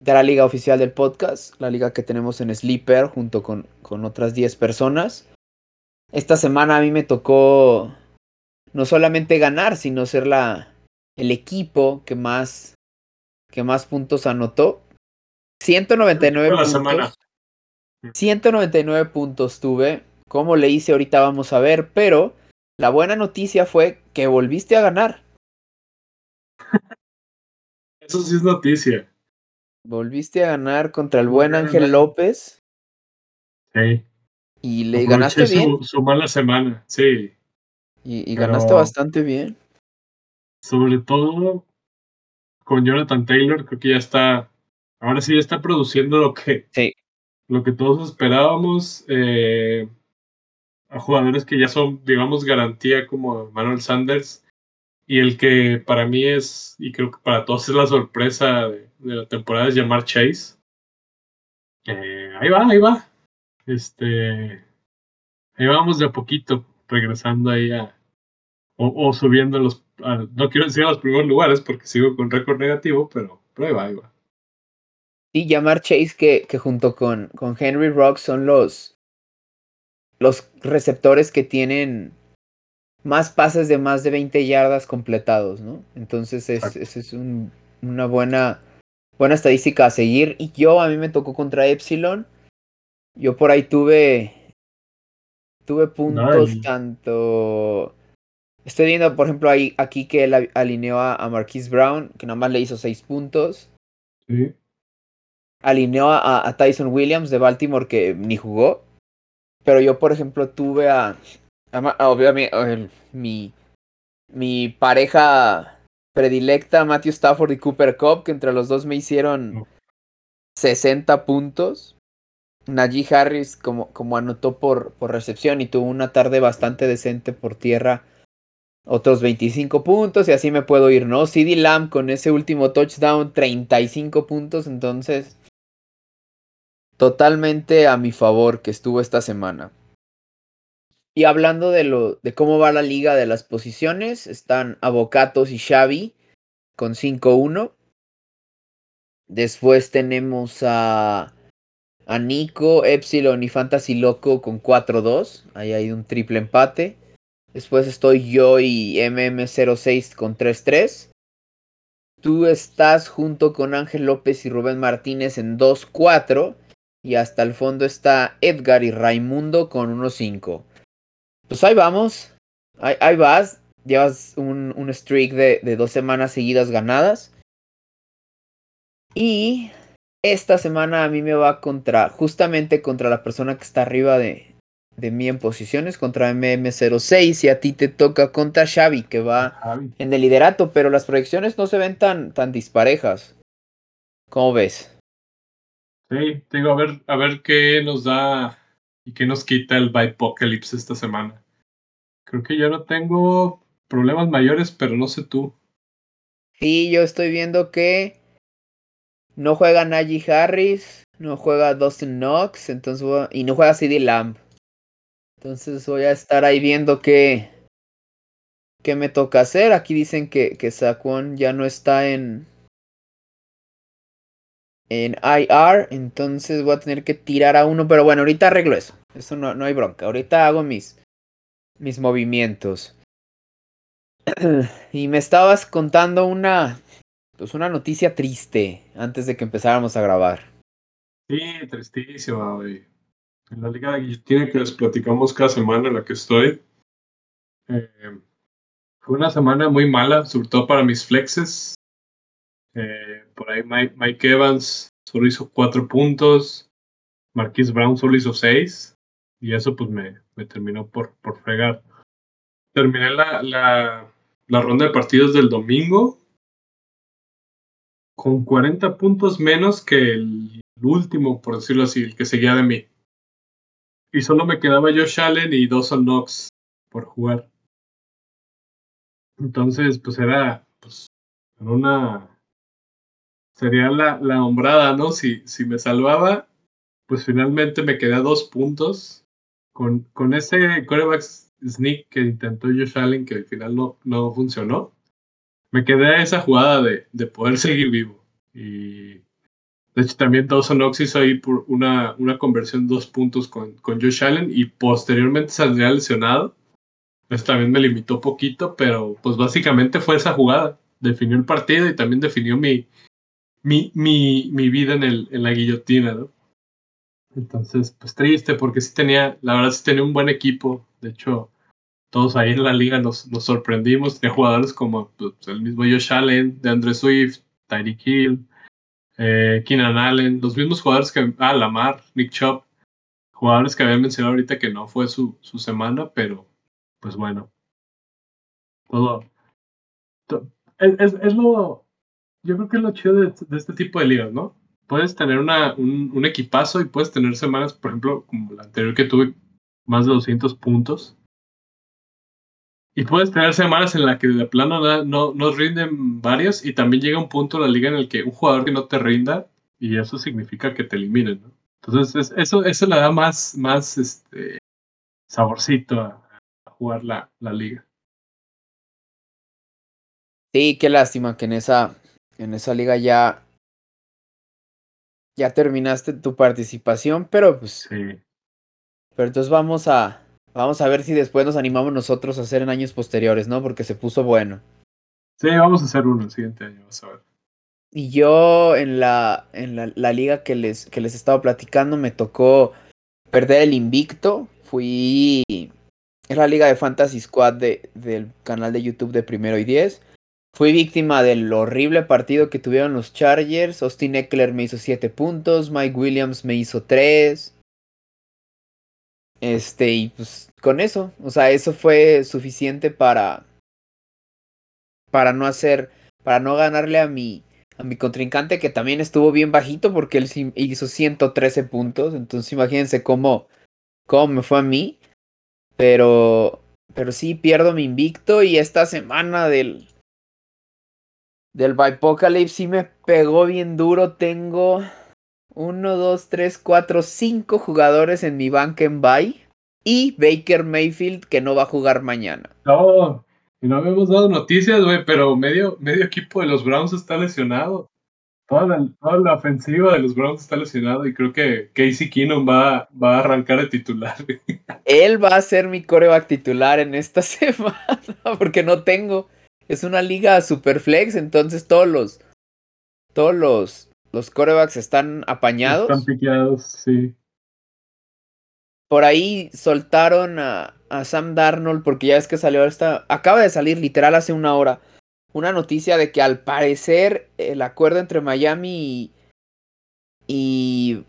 de la liga oficial del podcast, la liga que tenemos en Sleeper junto con, con otras 10 personas. Esta semana a mí me tocó no solamente ganar, sino ser la, el equipo que más, que más puntos anotó. 199 la puntos. semana. 199 puntos tuve. Como le hice ahorita vamos a ver, pero la buena noticia fue que volviste a ganar. Eso sí es noticia. Volviste a ganar contra el buen Ángel. López Sí. y le Aproveché ganaste su, bien. su mala semana, sí. Y, ganaste bastante bien. Sobre todo con Jonathan Taylor, creo que ya está. Ahora sí ya está produciendo lo que, Sí. lo que todos esperábamos. eh, a jugadores que ya son, digamos, garantía como Manuel Sanders. Y el que para mí es, y creo que para todos es la sorpresa de, la temporada, es llamar Chase. Eh, ahí va, ahí va. Este. Ahí vamos de a poquito, regresando ahí a. O, o subiendo los. no quiero decir a los primeros lugares porque sigo con récord negativo, pero, pero ahí va, ahí va. Y llamar Chase que, que junto con, con Henry Rock son los, los receptores que tienen más pases de más de 20 yardas completados, ¿no? Entonces es, es un- una buena, buena estadística a seguir. Y yo a mí me tocó contra Epsilon. Yo por ahí tuve, tuve puntos Nice. tanto... Estoy viendo, por ejemplo, ahí, aquí que él alineó a, a Marquise Brown, que nada más le hizo 6 puntos. Sí. alineó a, a Tyson Williams de Baltimore que ni jugó. Pero yo, por ejemplo, tuve a. obviamente, mi, mi pareja predilecta, Matthew Stafford y Cooper Cup, que entre los dos me hicieron No. 60 puntos. Najee Harris, como, como anotó por, por recepción y tuvo una tarde bastante decente por tierra, otros 25 puntos y así me puedo ir, ¿no? CD Lamb con ese último touchdown, 35 puntos, entonces totalmente a mi favor que estuvo esta semana. Y hablando de lo de cómo va la liga de las posiciones, están Avocatos y Xavi con 5-1. Después tenemos a a Nico, Epsilon y Fantasy Loco con 4-2. Ahí hay un triple empate. Después estoy yo y MM06 con 3-3. Tú estás junto con Ángel López y Rubén Martínez en 2-4. Y hasta el fondo está Edgar y Raimundo con 1-5. Pues ahí vamos. Ahí, ahí vas. Llevas un, un streak de, de dos semanas seguidas ganadas. Y esta semana a mí me va contra, justamente contra la persona que está arriba de, de mí en posiciones, contra MM06. Y a ti te toca contra Xavi, que va en el liderato, pero las proyecciones no se ven tan, tan disparejas. ¿Cómo ves? Sí, digo, a ver, a ver qué nos da y qué nos quita el Bipocalypse esta semana. Creo que yo no tengo problemas mayores, pero no sé tú. Sí, yo estoy viendo que no juega Najee Harris, no juega Dustin Knox, entonces y no juega CD Lamb. Entonces voy a estar ahí viendo qué, qué me toca hacer. Aquí dicen que, que Saquon ya no está en, en IR, entonces voy a tener que tirar a uno, pero bueno, ahorita arreglo eso. Eso no, no hay bronca. Ahorita hago mis, mis movimientos. y me estabas contando una, pues una noticia triste antes de que empezáramos a grabar. Sí, tristísima, güey. En la liga de Guillotina que les platicamos cada semana en la que estoy. eh, fue una semana muy mala, sobre todo para mis flexes. Eh, por ahí Mike, Evans solo hizo cuatro puntos. Marquise Brown solo hizo seis. Y eso pues me, me terminó por, por fregar. Terminé la, la, la ronda de partidos del domingo. con 40 puntos menos que el último, por decirlo así, el que seguía de mí. Y solo me quedaba Josh Allen y Dawson Knox por jugar. Entonces, pues era pues, una... Sería la, la hombrada, ¿no? Si, si me salvaba, pues finalmente me quedé a dos puntos. Con, con ese quarterback sneak que intentó Josh Allen, que al final no, no funcionó, me quedé a esa jugada de, de poder seguir vivo. Y de hecho, también Dawson Knox hizo ahí por una, una conversión dos puntos con, con Josh Allen y posteriormente saldría lesionado. Eso también me limitó poquito, pero pues básicamente fue esa jugada. Definió el partido y también definió mi, mi, mi, mi vida en, el, en la guillotina, ¿no? Entonces, pues triste, porque sí tenía, la verdad sí tenía un buen equipo. De hecho, todos ahí en la liga nos, nos sorprendimos. Tenía jugadores como pues, el mismo Josh Allen, de Andre Swift, Tyreek Hill, eh, Keenan Allen, los mismos jugadores que, ah, Lamar, Nick Chubb, jugadores que habían mencionado ahorita que no fue su, su semana, pero pues bueno, todo. es, es, lo, yo creo que es lo chido de, este tipo de ligas, ¿no? Puedes tener un, un equipazo y puedes tener semanas, por ejemplo, como la anterior que tuve, más de 200 puntos y puedes tener semanas en las que de plano no, no, rinden varios y también llega un punto en la liga en el que un jugador que no te rinda y eso significa que te eliminen, ¿no? Entonces eso, eso le da más, más este, saborcito a, jugar la, la, liga. Sí, qué lástima que en esa, en esa liga ya, ya terminaste tu participación, pero pues... Sí. Pero entonces vamos a, Vamos a ver si después nos animamos nosotros a hacer en años posteriores, ¿no? Porque se puso bueno. Sí, vamos a hacer uno el siguiente año, vamos a ver. Y yo en la, en la, la liga que les, que les estaba platicando me tocó perder el invicto. Fui... Es la liga de Fantasy Squad de, del canal de YouTube de Primero y Diez. Fui víctima del horrible partido que tuvieron los Chargers. Austin Eckler me hizo 7 puntos. Mike Williams me hizo 3. Este, y pues con eso, o sea, eso fue suficiente para para no hacer, para no ganarle a mi a mi contrincante que también estuvo bien bajito porque él hizo 113 puntos, entonces imagínense cómo cómo me fue a mí, pero pero sí pierdo mi invicto y esta semana del del Bipocalypse sí me pegó bien duro, tengo 1, 2, 3, 4, 5 jugadores en mi banca en bye. Y Baker Mayfield que no va a jugar mañana. No, y no habíamos dado noticias, güey, pero medio, medio equipo de los Browns está lesionado. Toda la, toda la, ofensiva de los Browns está lesionado y creo que Casey Keenum va, va a arrancar de titular. Él va a ser mi coreback titular en esta semana porque no tengo. Es una liga super flex, entonces todos los todos los los corebacks están apañados. Están piqueados, sí. Por ahí soltaron a, a Sam Darnold porque ya es que salió esta... Acaba de salir literal hace una hora una noticia de que al parecer el acuerdo entre Miami y, y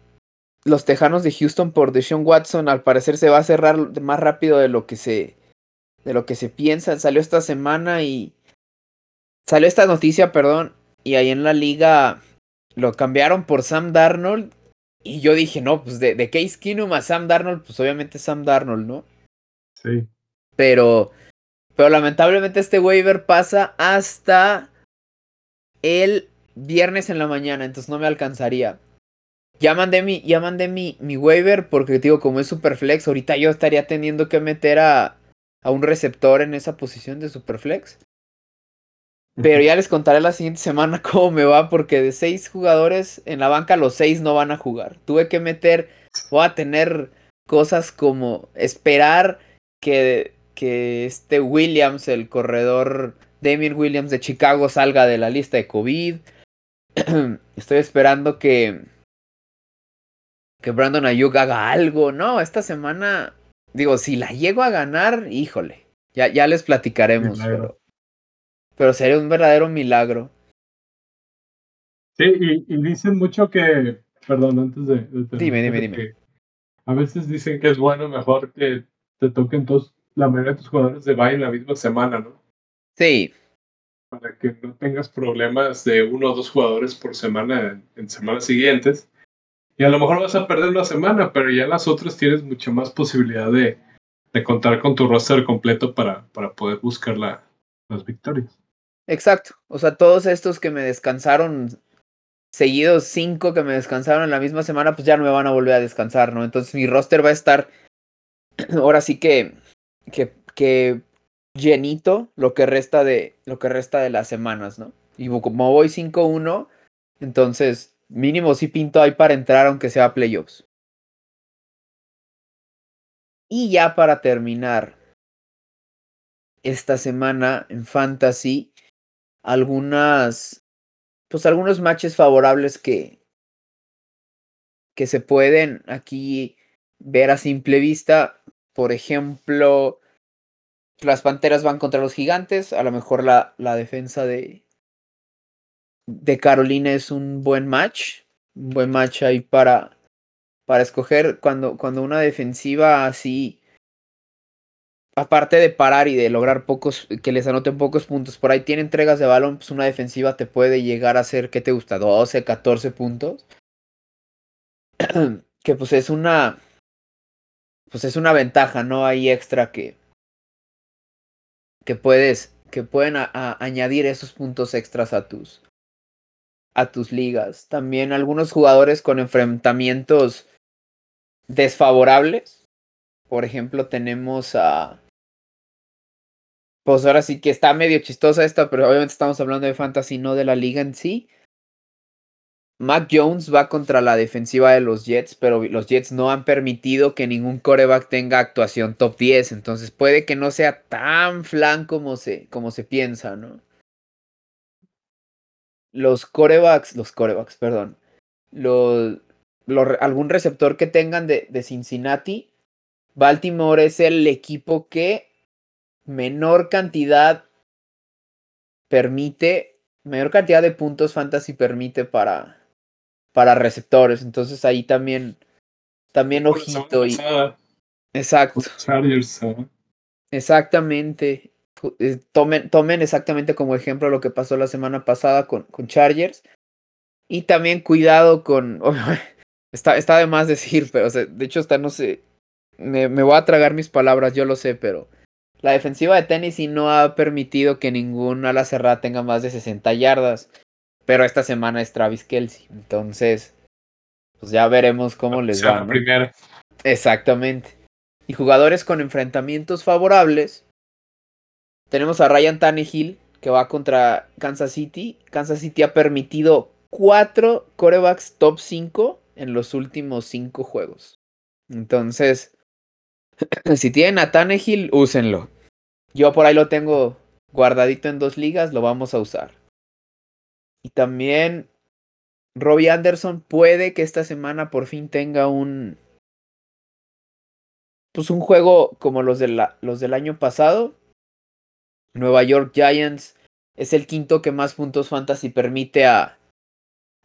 los Tejanos de Houston por Deshaun Watson al parecer se va a cerrar más rápido de lo que se de lo que se piensa. Salió esta semana y salió esta noticia, perdón, y ahí en la liga lo cambiaron por Sam Darnold. Y yo dije, no, pues de, de Case Keenum a Sam Darnold, pues obviamente Sam Darnold, ¿no? Sí. Pero, pero lamentablemente este waiver pasa hasta el viernes en la mañana, entonces no me alcanzaría. Ya mandé mi, ya mandé mi, mi waiver porque digo, como es Superflex, ahorita yo estaría teniendo que meter a, a un receptor en esa posición de Superflex. Pero ya les contaré la siguiente semana cómo me va, porque de seis jugadores en la banca, los seis no van a jugar. Tuve que meter, voy a tener cosas como esperar que, que este Williams, el corredor Damien Williams de Chicago, salga de la lista de COVID. Estoy esperando que, que Brandon Ayuk haga algo. No, esta semana, digo, si la llego a ganar, híjole, ya, ya les platicaremos. Pero pero sería un verdadero milagro. Sí, y, y dicen mucho que, perdón, antes de... de dime, dime, dime. A veces dicen que es bueno, mejor que te toquen todos, la mayoría de tus jugadores de bye en la misma semana, ¿no? Sí. para que no tengas problemas de uno o dos jugadores por semana en semanas siguientes. Y a lo mejor vas a perder una semana, pero ya en las otras tienes mucha más posibilidad de, de contar con tu roster completo para, para poder buscar la, las victorias. Exacto. O sea, todos estos que me descansaron seguidos, cinco que me descansaron en la misma semana, pues ya no me van a volver a descansar, ¿no? Entonces mi roster va a estar ahora sí que, que, que llenito lo que resta de lo que resta de las semanas, ¿no? Y como voy 5-1, entonces mínimo sí pinto ahí para entrar aunque sea playoffs. Y ya para terminar esta semana en fantasy algunas pues algunos matches favorables que que se pueden aquí ver a simple vista, por ejemplo, las Panteras van contra los Gigantes, a lo mejor la, la defensa de, de Carolina es un buen match, un buen match ahí para, para escoger. Cuando, cuando una defensiva así, aparte de parar y de lograr pocos, que les anoten pocos puntos, por ahí tiene entregas de balón, pues una defensiva te puede llegar a ser, ¿qué te gusta? 12, 14 puntos. que pues es una, pues es una ventaja, ¿no? Hay extra que, que puedes, que pueden añadir esos puntos extras a tus, a tus ligas. También algunos jugadores con enfrentamientos desfavorables. Por ejemplo, tenemos a... Pues ahora sí que está medio chistosa esta, pero obviamente estamos hablando de fantasy, no de la liga en sí. Mac Jones va contra la defensiva de los Jets, pero los Jets no han permitido que ningún coreback tenga actuación top 10. Entonces puede que no sea tan flan como se, como se piensa, ¿no? Los corebacks, los corebacks, perdón. Algún receptor que tengan de, de Cincinnati. Baltimore es el equipo que menor cantidad permite, menor cantidad de puntos fantasy permite para, para receptores. Entonces ahí también, también ojito y. Exacto. Exactamente. Eh, tomen, tomen exactamente como ejemplo lo que pasó la semana pasada con, con Chargers. Y también cuidado con. está, está de más decir, pero de hecho, está, no sé. Me, me voy a tragar mis palabras, yo lo sé, pero. La defensiva de Tennessee no ha permitido que ningún ala cerrada tenga más de 60 yardas. Pero esta semana es Travis Kelsey. Entonces, pues ya veremos cómo les va. ¿no? Exactamente. Y jugadores con enfrentamientos favorables. Tenemos a Ryan Tannehill, que va contra Kansas City. Kansas City ha permitido cuatro corebacks top 5 en los últimos cinco juegos. Entonces, si tienen a Tannehill, úsenlo. Yo por ahí lo tengo guardadito en dos ligas, lo vamos a usar. Y también Robbie Anderson puede que esta semana por fin tenga un. Pues un juego como los, de la, los del año pasado. Nueva York Giants es el quinto que más puntos fantasy permite a,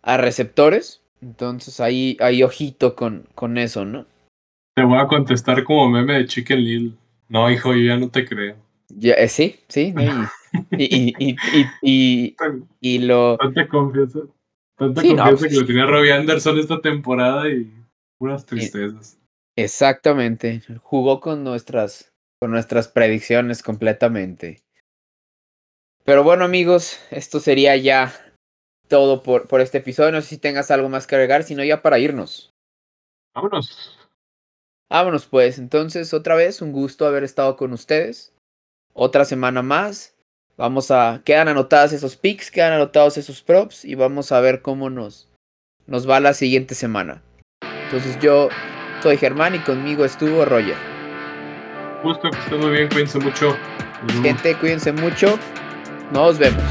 a receptores. Entonces ahí hay ojito con, con eso, ¿no? Te voy a contestar como meme de Chicken Little. No, hijo, yo ya no te creo. Ya, eh, sí, sí. Y, y, y, y, lo. Tanta confianza. Tanta confianza pues que lo tenía Robbie Anderson esta temporada y puras tristezas. Exactamente. Jugó con nuestras, con nuestras predicciones completamente. Pero bueno, amigos, esto sería ya todo por, por este episodio. No sé si tengas algo más que agregar, sino ya para irnos. Vámonos. Vámonos pues. Entonces, otra vez, un gusto haber estado con ustedes. Otra semana más. Vamos a. Quedan anotadas esos picks, quedan anotados esos props y vamos a ver cómo nos, nos va la siguiente semana. Entonces yo soy Germán y conmigo estuvo Roger. Gusto, que estén muy bien, cuídense mucho. Gente, cuídense mucho. Nos vemos.